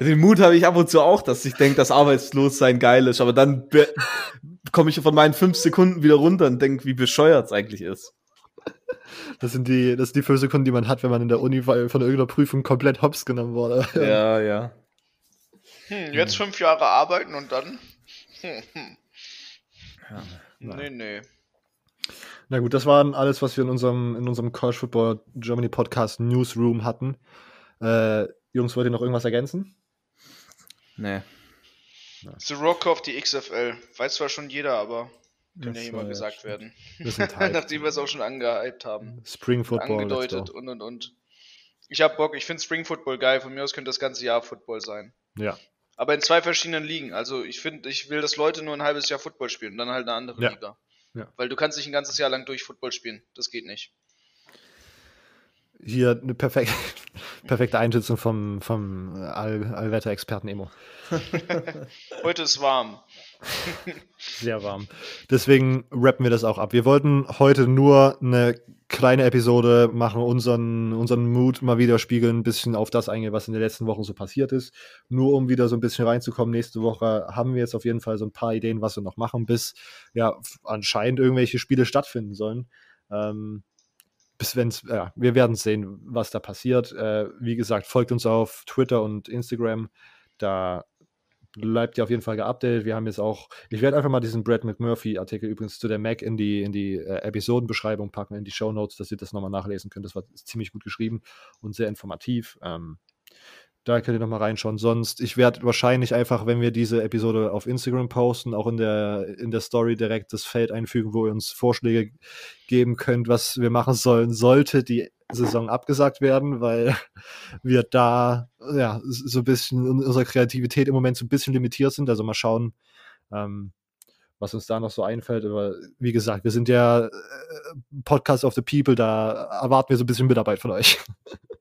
Den Mut habe ich ab und zu auch, dass ich denke, dass Arbeitslossein geil ist, aber dann komme ich von meinen fünf Sekunden wieder runter und denke, wie bescheuert es eigentlich ist. Das sind die, das sind die fünf Sekunden, die man hat, wenn man in der Uni von irgendeiner Prüfung komplett hops genommen wurde. Ja, ja. Hm, jetzt fünf Jahre arbeiten und dann. Hm, hm. Ja, nee, nee. Na gut, das waren alles, was wir in unserem, in unserem College Football Germany Podcast Newsroom hatten. Äh, Jungs, wollt ihr noch irgendwas ergänzen? Nee. The Rock of die XFL. Weiß zwar schon jeder, aber kann das ja immer gesagt werden. Nachdem wir es auch schon angehypt haben. Spring Football. Angedeutet und und und. Ich hab Bock, ich finde Spring Football geil. Von mir aus könnte das ganze Jahr Football sein. Ja. Aber in zwei verschiedenen Ligen. Also ich finde, ich will, dass Leute nur ein halbes Jahr Football spielen und dann halt eine andere ja. Liga. Ja. Weil du kannst nicht ein ganzes Jahr lang durch Football spielen. Das geht nicht. Hier eine perfek perfekte Einschätzung vom, vom All Allwetter-Experten Emo. Heute ist warm. Sehr warm. Deswegen rappen wir das auch ab. Wir wollten heute nur eine kleine Episode machen, unseren, unseren Mut mal wieder spiegeln, ein bisschen auf das eingehen, was in den letzten Wochen so passiert ist. Nur um wieder so ein bisschen reinzukommen. Nächste Woche haben wir jetzt auf jeden Fall so ein paar Ideen, was wir noch machen, bis ja anscheinend irgendwelche Spiele stattfinden sollen. Ähm, bis wenn's, ja, wir werden sehen, was da passiert. Äh, wie gesagt, folgt uns auf Twitter und Instagram. Da bleibt ihr auf jeden Fall geupdatet. Wir haben jetzt auch, ich werde einfach mal diesen Brad McMurphy-Artikel übrigens zu der Mac in die, in die äh, Episodenbeschreibung packen, in die Show Notes, dass ihr das nochmal nachlesen könnt. Das war ziemlich gut geschrieben und sehr informativ. Ähm, da könnt ihr nochmal reinschauen. Sonst, ich werde wahrscheinlich einfach, wenn wir diese Episode auf Instagram posten, auch in der, in der Story direkt das Feld einfügen, wo ihr uns Vorschläge geben könnt, was wir machen sollen, sollte die Saison abgesagt werden, weil wir da ja so ein bisschen in unserer Kreativität im Moment so ein bisschen limitiert sind. Also mal schauen, ähm, was uns da noch so einfällt. Aber wie gesagt, wir sind ja äh, Podcast of the People, da erwarten wir so ein bisschen Mitarbeit von euch.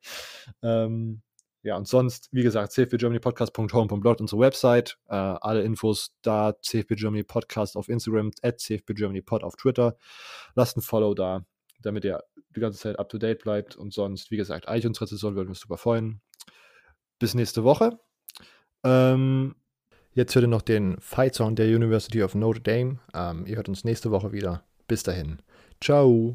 ähm, ja, und sonst, wie gesagt, cfbgermanypodcast.home.blog, unsere Website. Äh, alle Infos da, CFB Germany Podcast auf Instagram, at CFB Germany Pod auf Twitter. Lasst ein Follow da, damit ihr die ganze Zeit up to date bleibt. Und sonst, wie gesagt, iTunes-Rezession würden wir uns super freuen. Bis nächste Woche. Ähm, jetzt hört ihr noch den Fight Sound der University of Notre Dame. Ähm, ihr hört uns nächste Woche wieder. Bis dahin. Ciao.